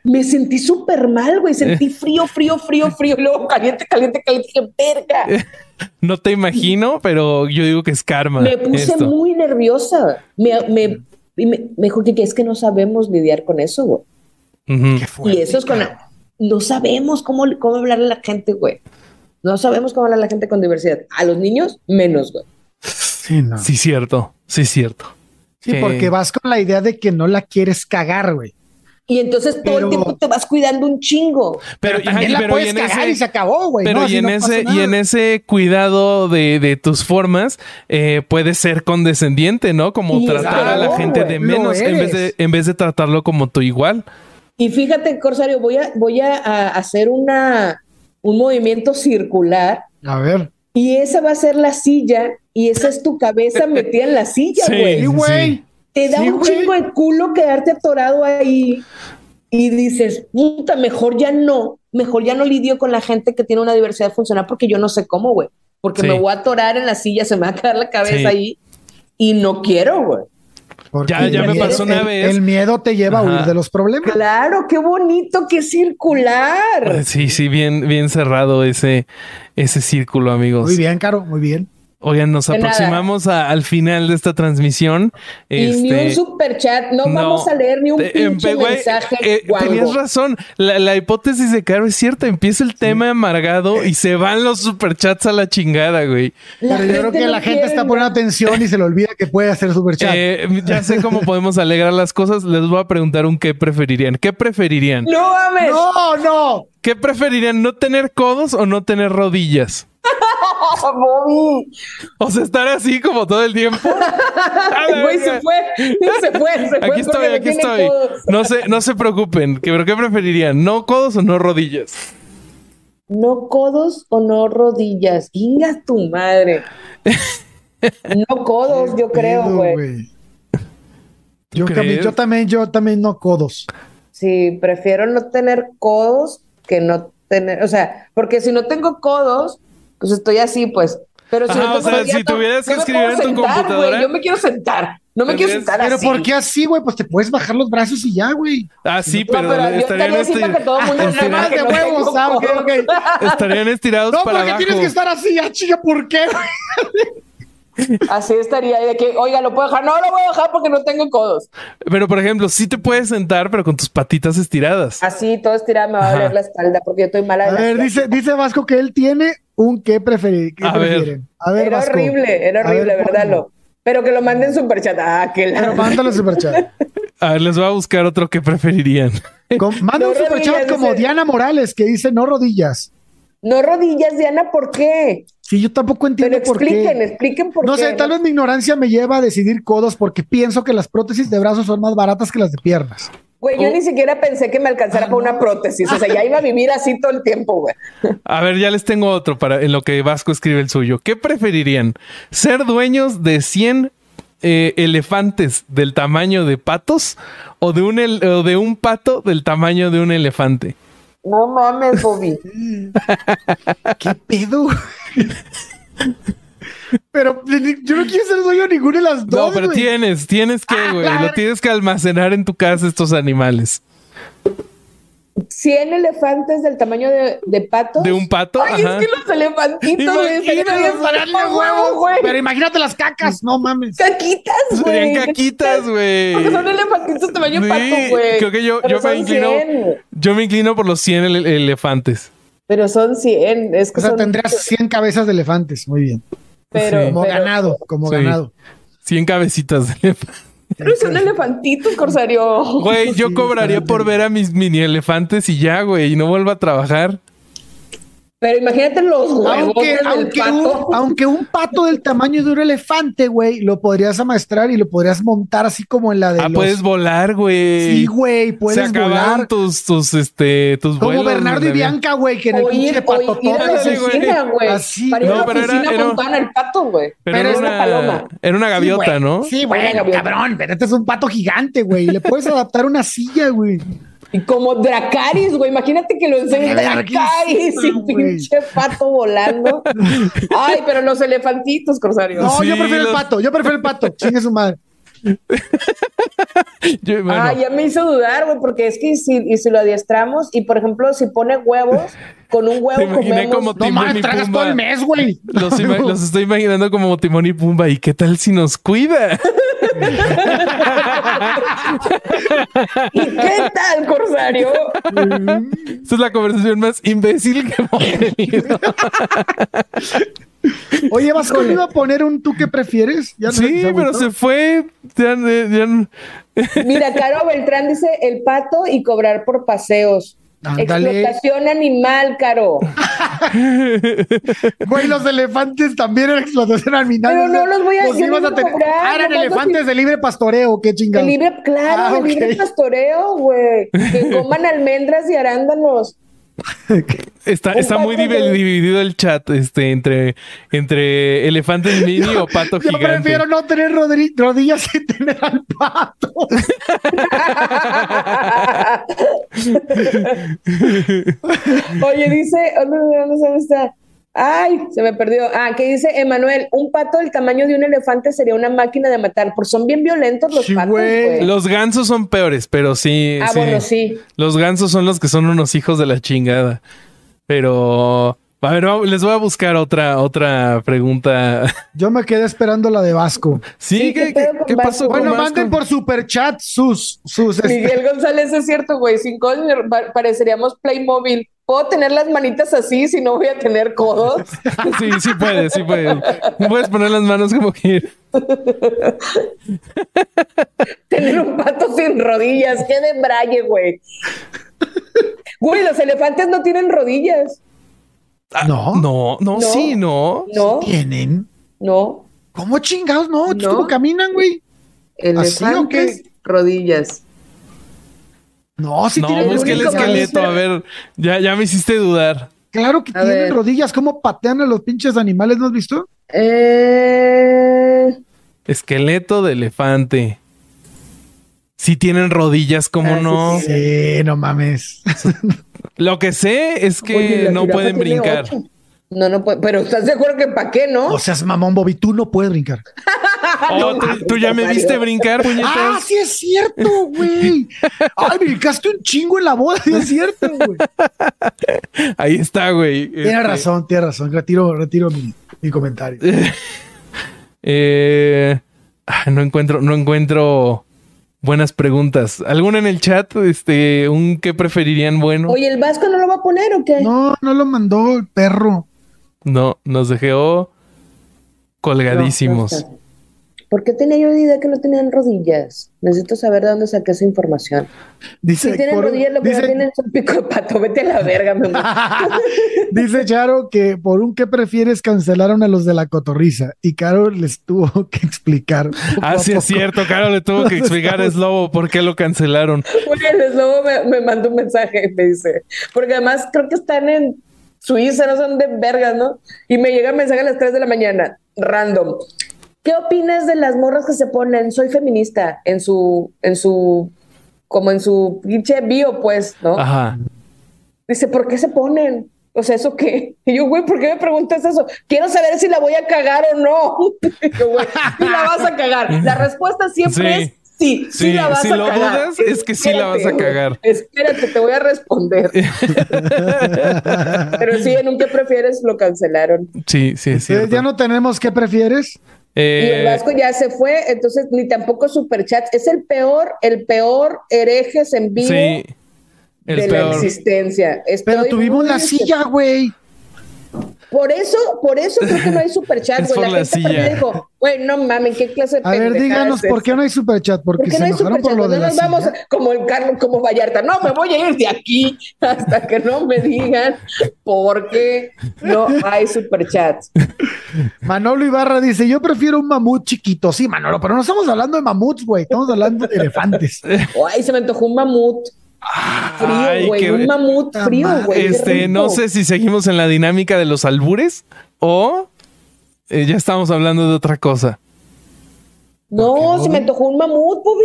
me sentí súper mal, güey. Sentí frío, frío, frío, frío. Y luego caliente, caliente, caliente. Dije, verga. No te imagino, pero yo digo que es karma. Me puse muy nerviosa. Me, me, me, dijo que, es que no sabemos lidiar con eso, güey. y eso es con... No sabemos cómo, cómo hablarle a la gente, güey. No sabemos cómo hablar a la gente con diversidad. A los niños, menos, güey. Sí, no. sí, cierto. Sí, cierto. Sí, porque vas con la idea de que no la quieres cagar, güey. Y entonces todo el tiempo te vas cuidando un chingo. Pero, también la puedes cagar y se acabó, güey. Pero y, en ese, y en ese cuidado de, tus formas, eh, puedes ser condescendiente, ¿no? Como tratar a la gente de menos en vez de, en vez de tratarlo como tu igual. Y fíjate, Corsario, voy a, voy a, hacer una, un movimiento circular. A ver. Y esa va a ser la silla y esa es tu cabeza metida en la silla, güey. Sí, güey. Te da un chingo de culo quedarte atorado ahí y dices, puta, mejor ya no, mejor ya no lidio con la gente que tiene una diversidad funcional porque yo no sé cómo, güey. Porque me voy a atorar en la silla, se me va a quedar la cabeza ahí y no quiero, güey. Ya, ya me pasó una vez. El miedo te lleva a huir de los problemas. Claro, qué bonito, qué circular. Sí, sí, bien, bien cerrado ese, ese círculo, amigos. Muy bien, Caro, muy bien. Oigan, nos aproximamos al final de esta transmisión. Y ni un este, super chat, no, vamos a leer ni un eh, pinche mensaje. Eh, tenías razón, la, hipótesis de Caro es cierta. Empieza el tema amargado y se van los superchats a la chingada, güey. Pero yo creo que la gente está poniendo atención y se le olvida que puede hacer superchat. Eh, ya sé cómo podemos alegrar las cosas. Les voy a preguntar un qué preferirían. ¿Qué preferirían? No mames. No, no. ¿Qué preferirían? ¿No tener codos o no tener rodillas? O sea, estar así como todo el tiempo. Güey, se fue. Se fue, se fue. Aquí estoy, aquí estoy. No se, no se preocupen. ¿Pero qué preferirían? ¿No codos o no rodillas? No codos o no rodillas. Inga tu madre. No codos, yo creo, güey. Yo, yo también, yo también no codos. Sí, prefiero no tener codos que no tener, o sea, porque si no tengo codos, pues estoy así, pues. Pero si, o sea, si tuvieras que escribir en tu computadora. yo me quiero sentar. No me quiero sentar pero así. Pero ¿por qué así, güey? Pues te puedes bajar los brazos y ya, güey. Ah, sí, pero, estarían, estarían estirados no, para abajo. No, porque tienes que estar así, ah, chica, ¿por qué, güey? Así estaría, de que, oiga, lo puedo dejar. No lo voy a dejar porque no tengo codos. Pero, por ejemplo, sí te puedes sentar, pero con tus patitas estiradas. Así, todo estirado, me va a doler la espalda porque yo estoy mala. a ver, dice, dice Vasco que él tiene un qué, preferir, qué a prefieren. Ver. A ver, era horrible, era horrible, ¿verdad? Lo? Pero que lo manden superchat. Ah, que la... Pero mándalo superchat. A ver, les voy a buscar otro que preferirían. manda un superchat como Diana Morales que dice no rodillas. No rodillas, Diana, ¿por qué? Sí, yo tampoco entiendo por qué. Expliquen, expliquen por qué. No sé, tal vez mi ignorancia me lleva a decidir codos porque pienso que las prótesis de brazos son más baratas que las de piernas. Güey, yo oh. ni siquiera pensé que me alcanzara para una prótesis. O sea, ya iba a vivir así todo el tiempo, güey. A ver, ya les tengo otro para en lo que Vasco escribe el suyo. ¿Qué preferirían? ¿Ser dueños de 100 eh, elefantes del tamaño de patos o de, un o de un pato del tamaño de un elefante? No mames, Bobby. ¿Qué pedo? Pero yo no quiero ser dueño de ninguna de las dos. No, pero tienes, tienes que, ah, güey. Lo tienes que almacenar en tu casa estos animales. 100 elefantes del tamaño de, de patos. ¿De un pato? Ay, es que los elefantitos, güey. Pero imagínate las cacas, no mames. Caquitas, güey. Serían caquitas, güey. Porque son elefantitos tamaño pato, güey. Creo que yo, yo me inclino. Yo me inclino por los 100 elefantes. Pero son 100. Es que o sea, tendrás 100 cabezas de elefantes. Muy bien. Pero, Como pero- ganado, como Sí. ganado. 100 cabecitas de elefante. Pero son elefantitos, Corsario. Güey, yo cobraría por ver a mis mini elefantes y ya, güey, y no vuelvo a trabajar. Pero imagínate los huevos Aunque, del aunque, pato. un, aunque un pato del tamaño de un elefante, güey, lo podrías amaestrar y lo podrías montar así como en la de Ah, los... puedes volar, güey. Sí, güey, Se puedes acabaron volar. tus, tus, este, tus Como vuelos. Bernardo y. Bianca, güey, que en el pinche o ir a la patotote. Sí, güey. güey. Así, Para ir a no, la pero era- oficina era- montaban al pato, güey. Pero, Pero era, una una, paloma. era una gaviota, güey. ¿no? Sí, Una bueno, cabrón, pero este es un pato gigante, güey. Le puedes adaptar una silla, güey. Y como Dracaris, güey. Imagínate que lo enseñe Verguísima, Dracaris y pinche pato volando. Ay, pero los elefantitos, Corsario. No, yo prefiero los- el pato, yo prefiero el pato. Chingue su madre. Yo- bueno, Ah, ya me hizo dudar, güey, porque es que si, y si lo adiestramos y, por ejemplo, si pone huevos, con un Te huevo imaginé comemos... como No Timón mames, y tragas Pumba. todo el mes, güey. Los, estoy imaginando como Timón y Pumba. ¿Y qué tal si nos cuida? ¿Y qué tal, Corsario? Esta es la conversación más imbécil que hemos tenido. Oye, vas conmigo a poner un tú que prefieres. ¿Ya no- Sí, pero se fue. Ya, ya no- Mira, Caro Beltrán dice el pato y cobrar por paseos. Explotación animal, Caro. Güey, los elefantes también eran explotación animal. Pero no los voy a- Los no ibas a tener. cobrar, Ah, eran elefantes de libre pastoreo, qué De chingados. libre, claro, Ah, de libre pastoreo, güey. Que coman almendras y arándanos. Está, está muy de- dividido el chat este, entre, entre elefantes mini o pato Yo gigante. prefiero no tener rodri- rodillas y tener al pato. Oye, dice, oh, no, no, no sé dónde está. Ay, se me perdió. Ah, que dice Emanuel, un pato del tamaño de un elefante sería una máquina de matar. Pues son bien violentos los Sí, patos. Los gansos son peores, pero sí. Ah, sí. bueno, sí. Los gansos son los que son unos hijos de la chingada. Pero. A ver, les voy a buscar otra, otra pregunta. Yo me quedé esperando la de Vasco. Sí, Sí, ¿qué, ¿qué pedo qué- con qué pasó Bueno, Vasco? manden por super chat sus, sus este, Miguel González es cierto, güey. Sin codos pa- pareceríamos Playmobil. ¿Puedo tener las manitas así si no voy a tener codos? Sí, sí puedes, sí puedes. Puedes poner las manos como que. tener un pato sin rodillas. ¡Qué de braille, güey! Güey, los elefantes no tienen rodillas. No. No, no, No. sí, no. No, tienen. no. ¿Cómo chingados? No, No. ¿cómo caminan, güey? ¿Así o Elefantes, rodillas. No, sí No, tienen busca el esqueleto. A ver, ya, ya me hiciste dudar. Claro que A tienen ver. rodillas. ¿Cómo patean a los pinches animales? ¿No has visto? Eh, Esqueleto de elefante. Si tienen rodillas, ¿cómo Ah, no? sí. Sí, no mames. Lo que sé es que oye, no pueden brincar. ocho. No, no puede. Pero ¿estás de acuerdo que para qué, no? O seas mamón, Bobby, tú no puedes brincar. Oh, ¿tú, tú ya me viste brincar, puñetas. Ah, sí es cierto, güey. Ay, brincaste un chingo en la boda, sí es cierto, güey. Ahí está, güey. Tienes Este, razón, tienes razón. Retiro, retiro mi, mi comentario. eh, ah, no encuentro, no encuentro buenas preguntas. ¿Alguna en el chat? Este, un qué preferirían bueno. Oye, ¿el Vasco no lo va a poner o qué? No, no lo mandó el perro. No, nos dejó colgadísimos. No, no está. ¿Por qué tenía yo de idea que no tenían rodillas? Necesito saber de dónde saqué esa información. Dice, Si tienen por- rodillas, lo que tienen es un pico de pato. Vete a la verga, mi amor. dice Charo que por un que prefieres cancelaron a los de la cotorriza y Caro les tuvo que explicar. Ah, sí es cierto. Caro le tuvo que explicar a Slobo por qué lo cancelaron. Oye, el Slobo me, me mandó un mensaje, me dice, porque además creo que están en Suiza, no son de vergas, ¿no? Y me llega el mensaje a las 3 de la mañana, random. ¿Qué opinas de las morras que se ponen? Soy feminista en su, en su, como en su pinche bio, pues, ¿no? Ajá. Dice, ¿por qué se ponen? O sea, ¿eso qué? Y yo, güey, ¿por qué me preguntas eso? Quiero saber si la voy a cagar o no. Y yo, güey, sí la vas a cagar. La respuesta siempre Sí. es sí, sí, Sí, la vas si a lo cagar. dudas, es que sí la vas a cagar. Espérate, te voy a responder. Pero sí, en un que prefieres lo cancelaron. Sí, sí, cierto. ya no tenemos qué prefieres. Y el Eh, Vasco ya se fue, entonces ni tampoco superchats. Es el peor, el peor herejes en vivo sí. El de la peor. existencia. Pero Estoy tuvimos muy la silla, güey. Por eso, por eso creo que no hay superchat, güey. por La, la gente silla. dijo, güey, no mames, ¿qué clase de A ver, díganos es por qué no hay superchat, porque ¿Por qué se no hay enojaron por superchat? lo de No la nos vamos silla. como el Carlos, como Vallarta. No, me voy a ir de aquí hasta que no me digan por qué no hay superchats. Manolo Ibarra dice, yo prefiero un mamut chiquito. Sí, Manolo, pero no estamos hablando de mamuts, güey. Estamos hablando de elefantes. Ay, se me antojó un mamut frío, güey. qué- Un mamut frío, güey. Este, no sé si seguimos en la dinámica de los albures o eh, ya estamos hablando de otra cosa. No, se me antojó un mamut, Bobby.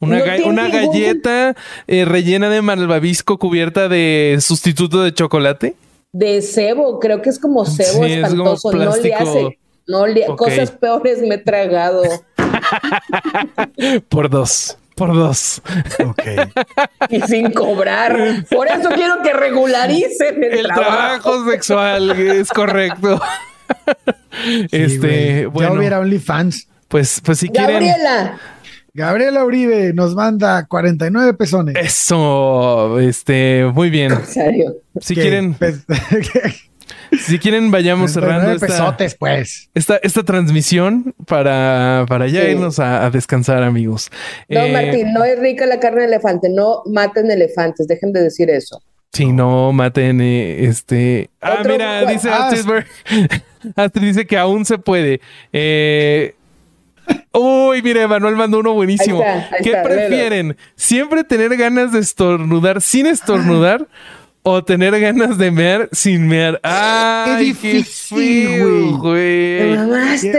Una, No ga- tiene una ningún- galleta eh, rellena de malvavisco cubierta de sustituto de chocolate. De cebo, creo que es como cebo Sí, es como espantoso. no le hace. No le cosas peores me he tragado. Por dos. Por dos. Ok. y sin cobrar. Por eso quiero que regularicen el, El trabajo sexual es correcto. este, güey. bueno, Ya hubiera OnlyFans. pues, pues si quieren. Gabriela, Gabriela Uribe nos manda 49 pesones. Eso, este, muy bien. en serio. Si ¿Qué? quieren, Pues- si quieren, vayamos cerrando 49 esta, pesotes, pues. esta, esta transmisión para, para ya Sí. irnos a, a descansar, amigos. No, Eh, Martín, no es rica la carne de elefante. No maten elefantes. Dejen de decir eso. Si no maten, eh, este. Ah, Otro- mira, dice ah, Astrid, dice que aún se puede. Eh, Uy, mire, Manuel mandó uno buenísimo. Ahí está, ahí ¿Qué está, prefieren? ¿Siempre tener ganas de estornudar sin estornudar? ¿O tener ganas de mear sin mear? ¡Ay, qué, difícil, güey!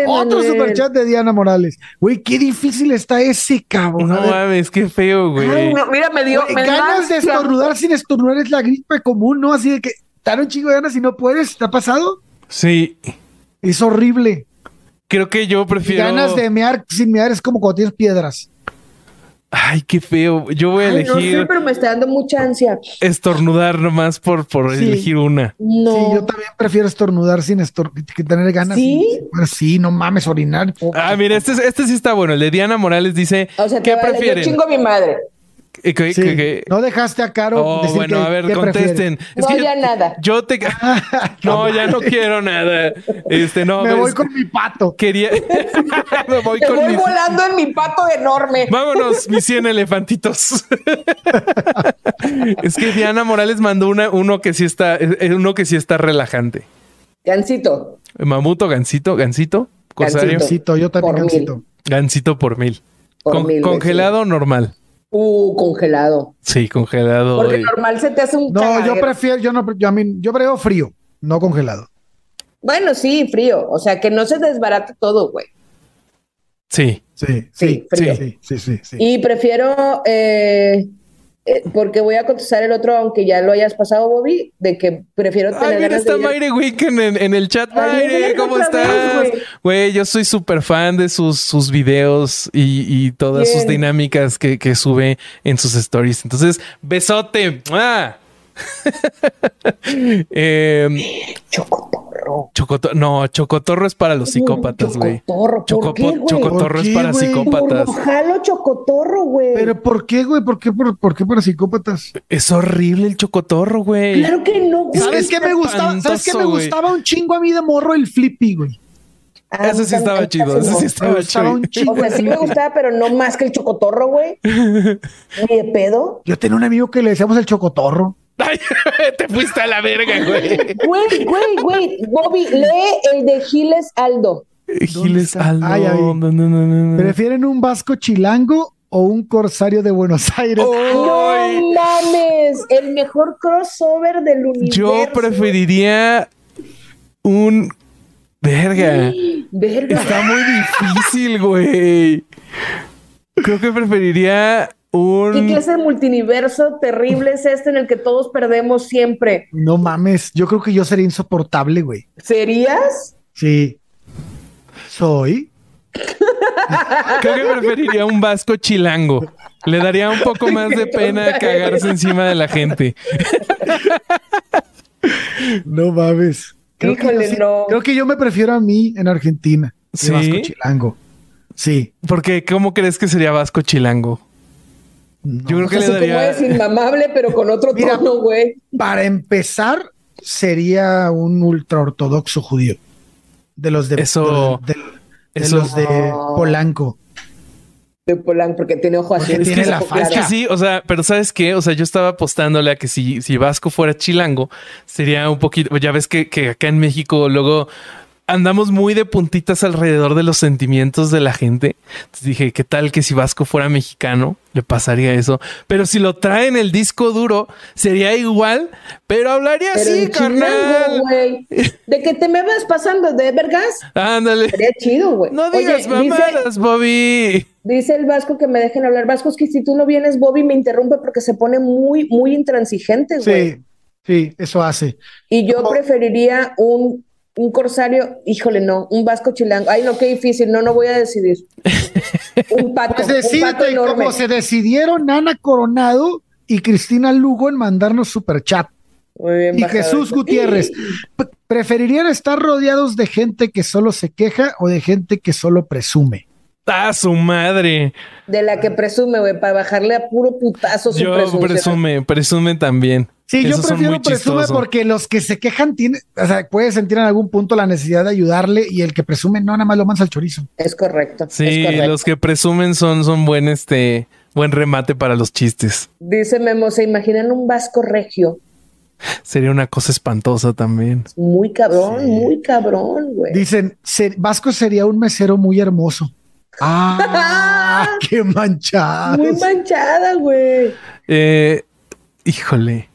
Otro superchat de Diana Morales. Güey, qué difícil está ese cabrón. No mames, qué feo, güey. No, mira, me dio. me ganas de da- estornudar sin estornudar es la gripe común, ¿no? Así de que dar un chingo de ganas y no puedes. ¿Te ha pasado? Sí, Es horrible. creo que yo prefiero. ganas de mear sin mear es como cuando tienes piedras. Ay, qué feo. Yo voy a Ay, no elegir sé, pero me está dando mucha ansia. estornudar nomás por, por Sí. elegir una. No. Sí, yo también prefiero estornudar sin estor que tener ganas. ¿Sí? Pues sí, no mames, orinar. Ah, mira, este, este sí está bueno. El de Diana Morales dice: o sea, ¿Qué vale, prefieren? Yo chingo a mi madre. Eh, que- Sí, que- que- No dejaste a Caro Oh, decir bueno, que- a ver, contesten. Es No, que ya nada. Yo te. no, ya no quiero nada. Este, no. Me ves, voy con mi pato. Quería. Me voy Te con voy mis. volando en mi pato enorme. Vámonos, mis 100 elefantitos. es que Diana Morales mandó una, uno que sí está, es- es uno que sí está relajante. Gancito. Mamuto, gansito, gansito, corsario, Gansito. Gansito, yo también Por mil. gansito. gansito por mil. Por Con- mil veces. congelado normal. Uh, congelado. Sí, congelado. Porque y- normal se te hace un No, yo prefiero, yo no, yo a mí, yo prefiero frío, no congelado. Bueno, sí, frío. O sea, que no se desbarate todo, güey. Sí. Sí, Sí, sí, frío. sí, sí, sí, sí. Y prefiero, eh, eh, porque voy a contestar el otro, aunque ya lo hayas pasado, Bobby, de que prefiero tener Ay, mira, está Mayre Weekend en, en el chat. Ay, Mayre, ¿cómo estás? güey. Yo soy súper fan de sus, sus videos y, y todas sus dinámicas que, que sube en sus stories. Entonces, besote. ¡Mua! Em, Chocotorro. chocoto- no, chocotorro es para los psicópatas, güey. Chocotorro. ¿Por qué, Chocopo- güey? chocotorro ¿Por es qué, para güey? psicópatas. Por jalo chocotorro, güey. Pero ¿por qué, güey? ¿Por qué, por, por qué para psicópatas? Es horrible el chocotorro, güey. Claro que no, güey. ¿Sabes qué me gustaba? ¿Sabes qué me gustaba un chingo a mí de morro? El flippy, güey. Ah, Ese sí estaba chido. no. sí estaba chido. O sea, sí me gustaba, pero no más que el chocotorro, güey. Ni de pedo. Yo tenía un amigo que le decíamos el chocotorro. Ay, te fuiste a la verga, güey. Güey, güey, güey. Bobby, lee el de Giles Aldo. Giles? Aldo. Ay, ay. No, no, no, no, no. ¿Prefieren un vasco chilango o un corsario de Buenos Aires? No Ay, mames, el mejor crossover del universo. yo preferiría un. Verga. Verga. Está muy difícil, güey. Creo que preferiría ¿Qué clase de multiverso terrible es este en el que todos perdemos siempre? No mames, yo creo que yo sería insoportable, güey. ¿Serías? Sí. Soy. Creo que preferiría un vasco chilango. Le daría un poco más de pena cagarse encima de la gente. No mames. Creo, que yo sí- no. creo que yo me prefiero a mí en Argentina. ¿Sí? Vasco chilango. Sí. Porque, ¿cómo crees que sería vasco chilango? Yo creo que Así le como daría. es inmamable, pero con otro Mira. tono, güey. Para empezar, sería un ultraortodoxo judío. De los de, Eso- de, de- de eso- los de Polanco. De Polanco, porque tiene ojo así. Es tiene que, la es que sí, o sea, pero ¿sabes qué? O sea, yo estaba apostándole a que si, si Vasco fuera chilango, sería un poquito, ya ves que, que acá en México luego andamos muy de puntitas alrededor de los sentimientos de la gente. Entonces dije, ¿qué tal que si Vasco fuera mexicano le pasaría eso? Pero si lo trae en el disco duro, sería igual, pero hablaría Pero así, chilango, carnal. güey. De que te me vas pasando de vergas. Ándale. Sería chido, güey. No Oye, digas dice- mamadas, Bobby. Dice el Vasco que me dejen hablar. Vasco, es que si tú no vienes, Bobby me interrumpe porque se pone muy, muy intransigente, güey. Sí, sí, eso hace. Y yo preferiría un, un corsario, híjole, no, un Vasco chilango. Ay, no, qué difícil, no, no voy a decidir. Un pato, Pues un pato decídete enorme. como se decidieron Ana Coronado y Cristina Lugo en mandarnos superchat. Muy bien Y Jesús. Gutiérrez, ¿preferirían estar rodeados de gente que solo se queja o de gente que solo presume? ¡Ah, su madre! De la que presume, güey, para bajarle a puro putazo su Yo presunción. presume, presume también. Sí, yo Esos prefiero presume porque los que se quejan tienen, o sea, puede sentir en algún punto la necesidad de ayudarle y el que presume no, nada más lo mansa al chorizo. Es correcto. Sí, es correcto. los que presumen son, son buen, este, buen remate para los chistes. Dice Memo, ¿se imaginan un Vasco regio? Sería una cosa espantosa también. Muy cabrón, muy cabrón, güey. Dicen, "Se- Vasco sería un mesero muy hermoso. Ah, qué manchado. Muy manchada, güey. Eh, híjole.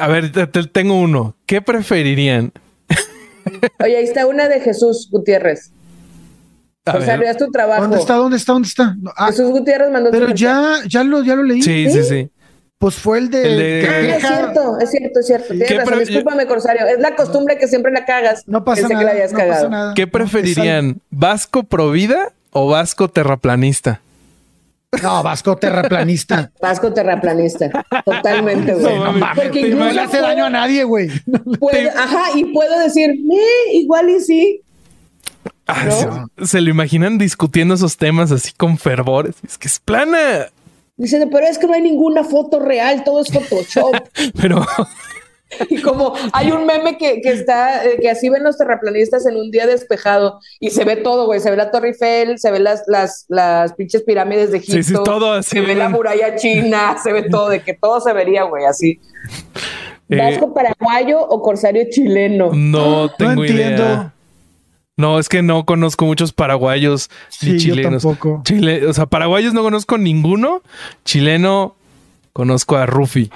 A ver, te- te- tengo uno. ¿Qué preferirían? Oye, ahí está una de Jesús Gutiérrez. A o sea, tu trabajo. ¿Dónde está? ¿Dónde está? ¿Dónde está? No, ah, Jesús Gutiérrez mandó pero ya, ya lo, ya lo leí. Sí, sí, sí. Pues fue el de, El de- que Ah, es cierto, es cierto, es cierto. Tienes ¿Qué razón. pre- Discúlpame, Corsario. Es la costumbre que siempre la cagas. No pasa Pensé nada. que la no cagado. pasa nada. ¿Qué preferirían? ¿Vasco pro vida o Vasco terraplanista? No, Vasco terraplanista. Vasco terraplanista. Totalmente, güey. No Porque no le hace puedo- daño a nadie, güey. puedo- ajá, y puedo decir, "Eh, igual y sí. Ah, ¿No? se, se lo imaginan discutiendo esos temas así con fervor. Es que es plana. Dice, pero es que no hay ninguna foto real, todo es Photoshop. Pero Y como hay un meme que, que está, eh, que así ven los terraplanistas en un día despejado y se ve todo, güey. Se ve la Torre Eiffel, se ve las, las, las pinches pirámides de Egipto. Sí, sí, todo así, Se ve la muralla china, se ve todo, de que todo se vería, güey, así. Eh, ¿Vasco paraguayo o corsario chileno? no tengo entiendo. idea. No, es que no conozco muchos paraguayos Sí, ni yo chilenos. tampoco. Chile, o sea, paraguayos no conozco ninguno. Chileno conozco a Rufi.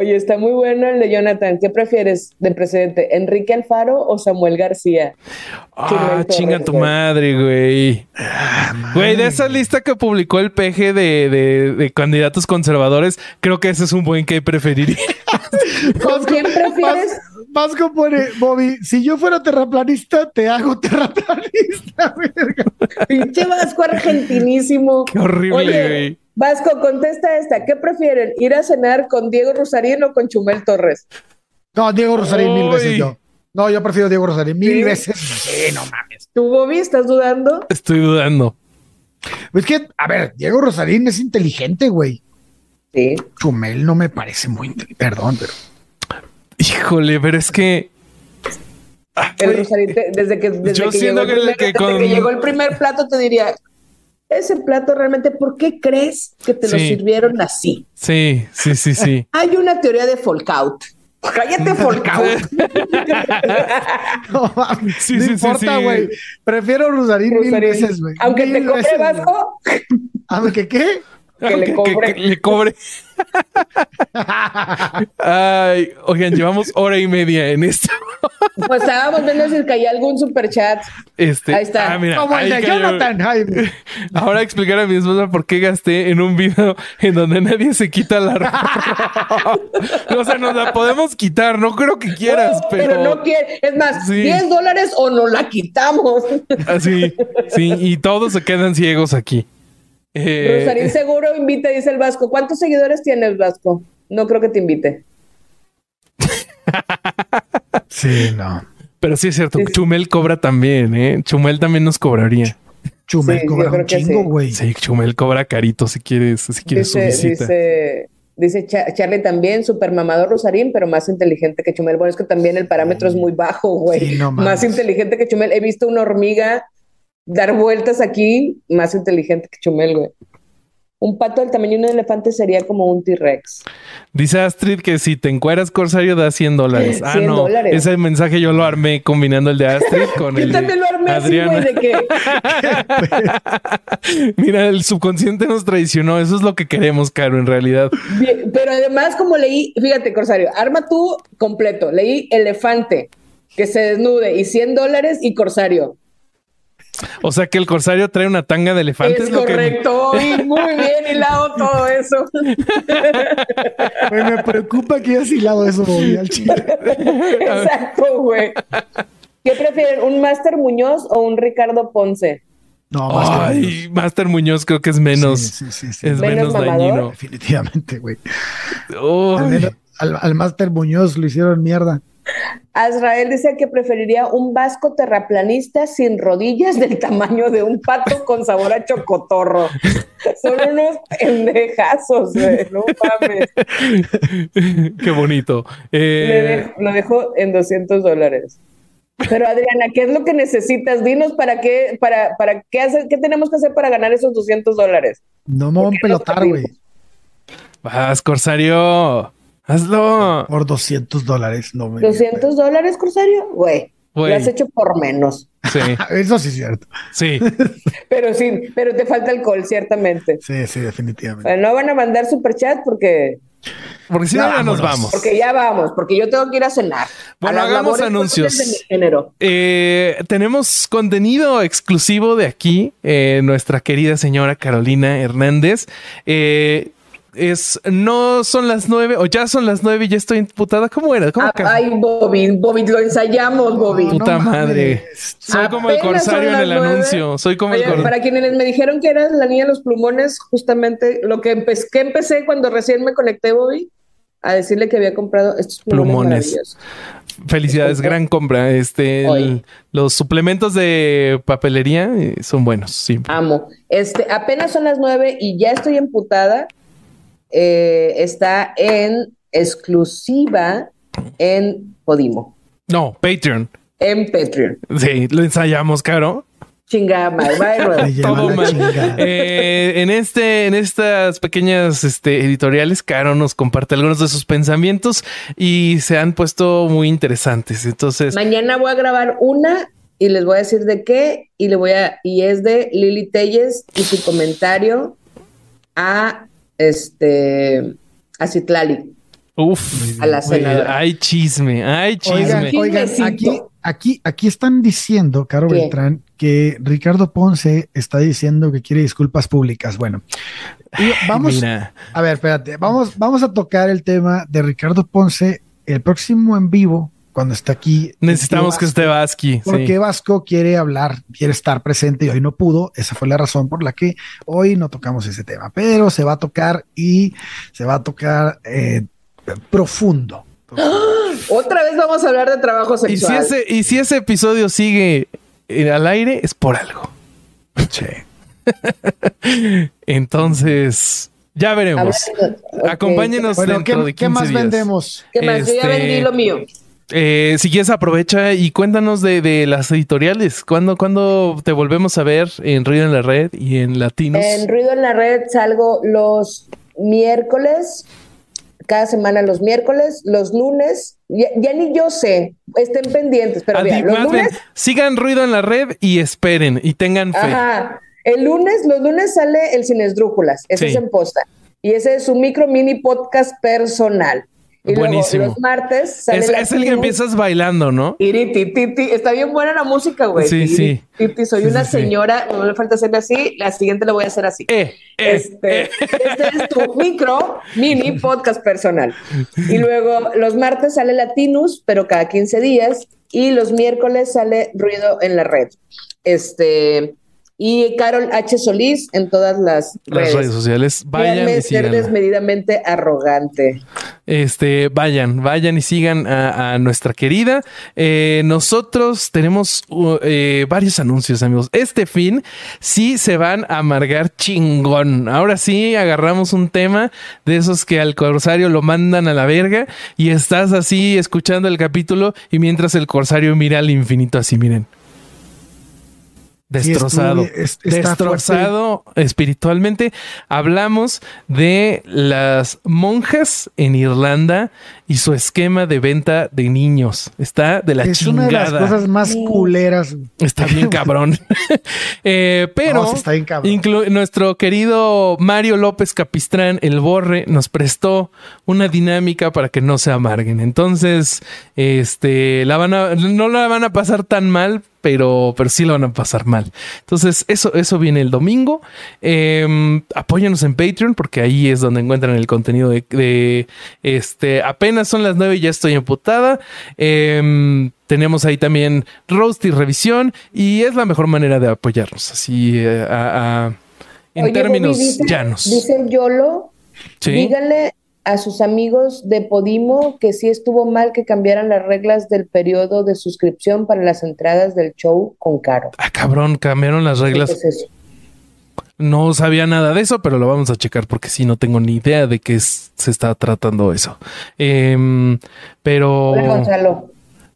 Oye, está muy bueno el de Jonathan. ¿Qué prefieres de presidente? ¿Enrique Alfaro o Samuel García? Ah, chinga Torres, tu güey. madre, güey. Güey, de esa lista que publicó el PG de, de- de candidatos conservadores, creo que ese es un buen que preferiría. ¿Con quién prefieres? Vas- Vasco pone, Bobby, si yo fuera terraplanista, te hago terraplanista, verga. Pinche Vasco argentinísimo. Qué horrible, Oye, güey. Vasco, contesta esta. ¿Qué prefieren? ¿Ir a cenar con Diego Rosarín o con Chumel Torres? No, Diego Rosarín, mil veces yo. No, yo prefiero Diego Rosarín, mil ¿Sí? veces. Sí, no mames. ¿Tú, Bobby, estás dudando? Estoy dudando. Es que, a ver, Diego Rosarín es inteligente, güey. Sí. Chumel no me parece muy inteligente. Perdón, pero. Híjole, pero es que. El Rosarín, te- desde que, desde Yo que siento llegó el que- primer- que desde con- que llegó el primer plato, te diría, ese plato realmente, ¿por qué crees que te lo sirvieron así? Sí, sí, sí, sí. Hay una teoría de Folkout. Cállate, Folkout. No, mames, Sí, no sí, importa, sí. güey. Prefiero Rosarín, mil veces, güey. Aunque Mil te cobre veces. Vasco, ¿Aunque qué? Que le cobre. que le cobre. Ay, oigan, llevamos hora y media en esto. Pues estábamos viendo si caía algún superchat. Este, Ahí está. ah, mira, Como el de cayó. Jonathan Jaime. Ahora explicar a mi esposa por qué gasté en un video en donde nadie se quita la ropa. o sea, nos la podemos quitar, no creo que quieras, pero, Pero no quiere. Es más, Sí. 10 dólares o nos la quitamos. así, sí, y todos se quedan ciegos aquí. Eh, Rosarín seguro invita, dice el Vasco. ¿Cuántos seguidores tienes, Vasco? No creo que te invite. Sí, no. pero sí es cierto, Sí, sí. Chumel cobra también, ¿eh? Chumel también nos cobraría. Chumel Sí, cobra un chingo, sí. güey. Sí, Chumel cobra carito si quieres, si quieres su Dice, visita. dice, Dice Charlie también, super mamador Rosarín, pero más inteligente que Chumel. Bueno, es que también el parámetro es muy bajo, güey. más inteligente que Chumel. He visto una hormiga dar vueltas aquí, más inteligente que Chumel, güey. Un pato del tamaño de un elefante sería como un T-Rex. Dice Astrid que si te encueras Corsario da 100 dólares. Ah, no. Ese mensaje yo lo armé combinando el de Astrid con el de lo armé Adriana. Así, de que... Mira, el subconsciente nos traicionó. Eso es lo que queremos, Caro, en realidad. pero además, como leí, fíjate, Corsario, arma tú completo. Leí elefante que se desnude y 100 dólares y Corsario. O sea que el corsario trae una tanga de elefantes. Es correcto, muy bien hilado todo eso. me preocupa que hayas hilado eso, Bobby, al chile. Exacto, güey. ¿Qué prefieren, un Master Muñoz o un Ricardo Ponce? No, Master Ay, Muñoz. Master Muñoz creo que es menos, sí, sí, sí, es menos, dañino. Definitivamente, güey. Al, al, al Master Muñoz lo hicieron mierda. Azrael dice que preferiría un vasco terraplanista sin rodillas del tamaño de un pato con sabor a chocotorro. Son unos pendejazos, no mames. Qué bonito. Eh, lo dejo en 200 dólares. Pero Adriana, ¿qué es lo que necesitas? Dinos para qué, para, para qué hacer, qué tenemos que hacer para ganar esos 200 dólares. No me voy a pelotar, güey. Vas, Corsario. Hazlo. Por 200 dólares, no me. ¿200 dólares, Corsario? Güey. Lo has hecho por menos. Sí. Eso sí es cierto. Sí. pero sí, pero te falta alcohol, ciertamente. Sí, sí, definitivamente. no van a mandar superchat porque. Porque si no, ya nos vamos. Porque ya vamos, porque yo tengo que ir a cenar. Bueno, hagamos anuncios. Eh, tenemos contenido exclusivo de aquí, eh, nuestra querida señora Carolina Hernández. Eh, es no son las nueve o ya son las nueve y ya estoy imputada. ¿Cómo era? ¿Cómo ah, ay, Bobby, Bobby, lo ensayamos, Bobby. Puta madre. Soy como el corsario en el anuncio. Soy como el corsario. Para quienes me dijeron que eras la niña de los plumones, justamente lo que, que empecé cuando recién me conecté, Bobby, a decirle que había comprado estos plumones. Felicidades, gran compra. Este, los suplementos de papelería eh, son buenos. Sí. Amo. Este, apenas son las nueve y ya estoy emputada eh, está en exclusiva en Podimo. No, Patreon. En Patreon. Sí, lo ensayamos, Caro. Chingada, Todo mal. Eh, en este, en estas pequeñas este, editoriales, Caro nos comparte algunos de sus pensamientos y se han puesto muy interesantes. Entonces. Mañana voy a grabar una y les voy a decir de qué, y le voy a, y es de Lili Telles y su comentario a este, a Citlali. Uf, a la senadora. Hay chisme, hay chisme. Oigan, aquí, aquí, aquí están diciendo, Caro Beltrán, que Ricardo Ponce está diciendo que quiere disculpas públicas. Bueno, vamos. A ver, espérate, vamos, vamos a tocar el tema de Ricardo Ponce el próximo en vivo cuando está aquí. Necesitamos que esté Vasco. Porque Vasco quiere hablar, quiere estar presente y hoy no pudo. Esa fue la razón por la que hoy no tocamos ese tema, pero se va a tocar y se va a tocar eh, profundo. Otra vez vamos a hablar de trabajo sexual. Y si ese, y si ese episodio sigue al aire, es por algo. Entonces, ya veremos. Acompáñenos dentro de 15 ¿Qué más vendemos? ¿Qué más? Yo ya vendí este, lo mío. Eh, si quieres, aprovecha y cuéntanos de, las editoriales. ¿Cuándo, ¿Cuándo, te volvemos a ver en Ruido en la Red y en Latinos? En Ruido en la Red salgo los miércoles, cada semana los miércoles, los lunes. Ya, ni yo sé, estén pendientes, pero bien, los lunes. sigan Ruido en la Red y esperen y tengan fe. Ajá. El lunes, los lunes sale el Cinesdrújulas, ese es en posta. Y ese es un micro mini podcast personal. Y Buenísimo. los martes sale es, es el que empiezas bailando, ¿no? Está bien buena la música, güey. Sí, sí. soy una señora, no me falta hacerle así, la siguiente la voy a hacer así. Eh, eh, este, eh. este es tu micro, mini podcast personal. Y luego los martes sale Latinus, pero cada 15 días. Y los miércoles sale Ruido en la Red. Este, y Carol H. Solís en todas las, redes. sociales. Vayan y ser desmedidamente arrogante. este, vayan, vayan y sigan a, nuestra querida. Eh, nosotros tenemos uh, eh, varios anuncios, amigos. Este fin sí se van a amargar chingón. Ahora sí agarramos un tema de esos que al corsario lo mandan a la verga y estás así escuchando el capítulo y mientras el corsario mira al infinito así, miren. Destrozado. destrozado espiritualmente. Hablamos de las monjas en Irlanda y su esquema de venta de niños. Está de la chingada. Es una de las cosas más culeras. Está bien cabrón. Eh, pero nuestro querido Mario López Capistrán, el Borre, nos prestó una dinámica para que no se amarguen. Entonces, este, la van a, no la van a pasar tan mal, pero, pero sí lo van a pasar mal. Entonces, eso, eso viene el domingo. Eh, apóyanos en Patreon porque ahí es donde encuentran el contenido de, este. Apenas son las nueve y ya estoy emputada. Em, tenemos ahí también roast y revisión y es la mejor manera de apoyarnos así eh, en términos llanos. Dice Yolo, díganle a sus amigos de Podimo que sí estuvo mal que cambiaran las reglas del periodo de suscripción para las entradas del show con Caro. Ah, cabrón, cambiaron las reglas. No sabía nada de eso, pero lo vamos a checar porque sí, no tengo ni idea de qué se está tratando eso. Em, pero...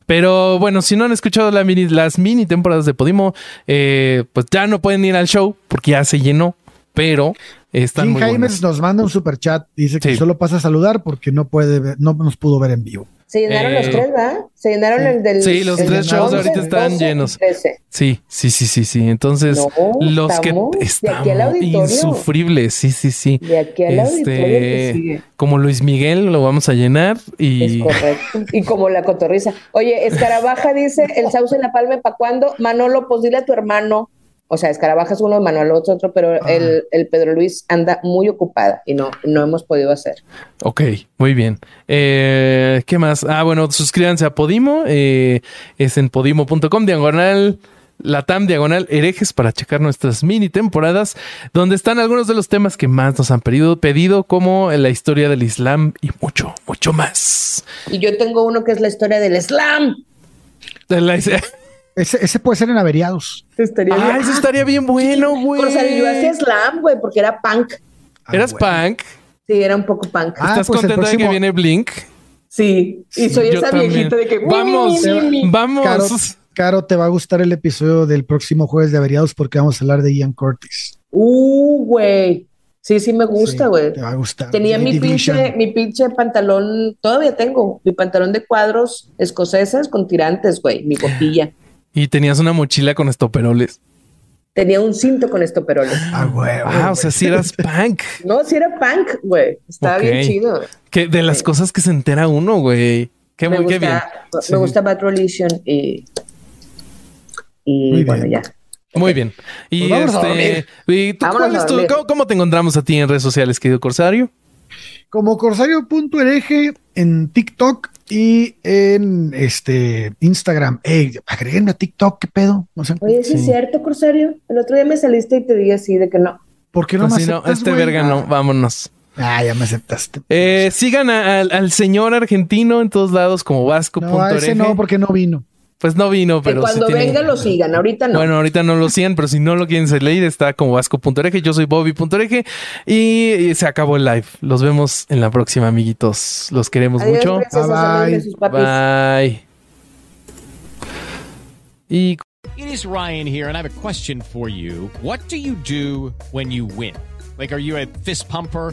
Pero bueno, si no han escuchado las mini temporadas de Podimo, eh, pues ya no pueden ir al show porque ya se llenó. Pero están Jim Jaime nos manda un super chat. Dice que solo pasa a saludar porque no puede no nos pudo ver en vivo. Se llenaron los eh, tres, ¿verdad? Se llenaron el del. Sí, los tres shows ahorita están llenos. Sí, sí, sí, sí, sí. Entonces, los que están insufribles, sí, sí, sí. De aquí al este, Como Luis Miguel lo vamos a llenar y. Es correcto. Y como la cotorriza. Oye, Escarabaja dice: el sauce en la palma, ¿para cuándo? Manolo, pues dile a tu hermano o sea, Escarabaja es uno, Manuel otro, otro, pero el, Pedro Luis anda muy ocupada y no, no hemos podido hacer. Ok, muy bien. Eh, ¿Qué más? Ah, bueno, suscríbanse a Podimo. Eh, es en podimo.com, diagonal Latam Diagonal Herejes para checar nuestras mini temporadas, donde están algunos de los temas que más nos han pedido, pedido como la historia del Islam y mucho, mucho más. Y yo tengo uno que es la historia del Islam. De la, ese, puede ser en averiados. Estaría ah, eso estaría bien bueno, güey. O sea, yo hacía slam, güey, porque era punk. Ah, ¿Eras punk? Sí, era un poco punk. Ah, ¿Estás pues contento de que viene Blink? Sí, y soy esa viejita de que... Vamos, vamos. Caro, te va a gustar el episodio del próximo jueves de averiados porque vamos a hablar de Ian Curtis. Uh, güey. Sí, sí me gusta, güey. te va a gustar. Tenía mi pinche, mi pinche pantalón, todavía tengo, mi pantalón de cuadros escoceses con tirantes, güey, mi copilla. Y tenías una mochila con estoperoles. Tenía un cinto con estoperoles. Ah, güey. Ah, o sea, si eras punk. no, si era punk, güey. Estaba bien chido. Que de las cosas que se entera uno, güey. Qué, muy, qué bien. Me gusta Bad Religion y. Y bueno, ya. Muy bien. Y pues este. ¿y tú, cuál es tu, ¿cómo, ¿Cómo te encontramos a ti en redes sociales, querido Corsario? Como corsario.ereje en TikTok y en este Instagram. Ey, agréguenme a TikTok, ¿qué pedo? No sé. Oye, ¿sí es cierto, Corsario? El otro día me saliste y te dije así de que no. ¿Por qué no pues me aceptas, no, este verga no, vámonos. Ah, ya me aceptaste. Eh, sigan al señor argentino en todos lados como Vasco. No, ese no, porque no vino. Pues no vino, pero. cuando venga lo sigan, ahorita no. Bueno, ahorita no lo sigan, pero si no lo quieren leer, está como Vasco.ereje. Yo soy Bobby.ereje y se acabó el live. Los vemos en la próxima, amiguitos. Los queremos mucho. bye. Bye. Y. It is Ryan here, and I have a question for you. What do you do when you win? Like, are you a fist pumper?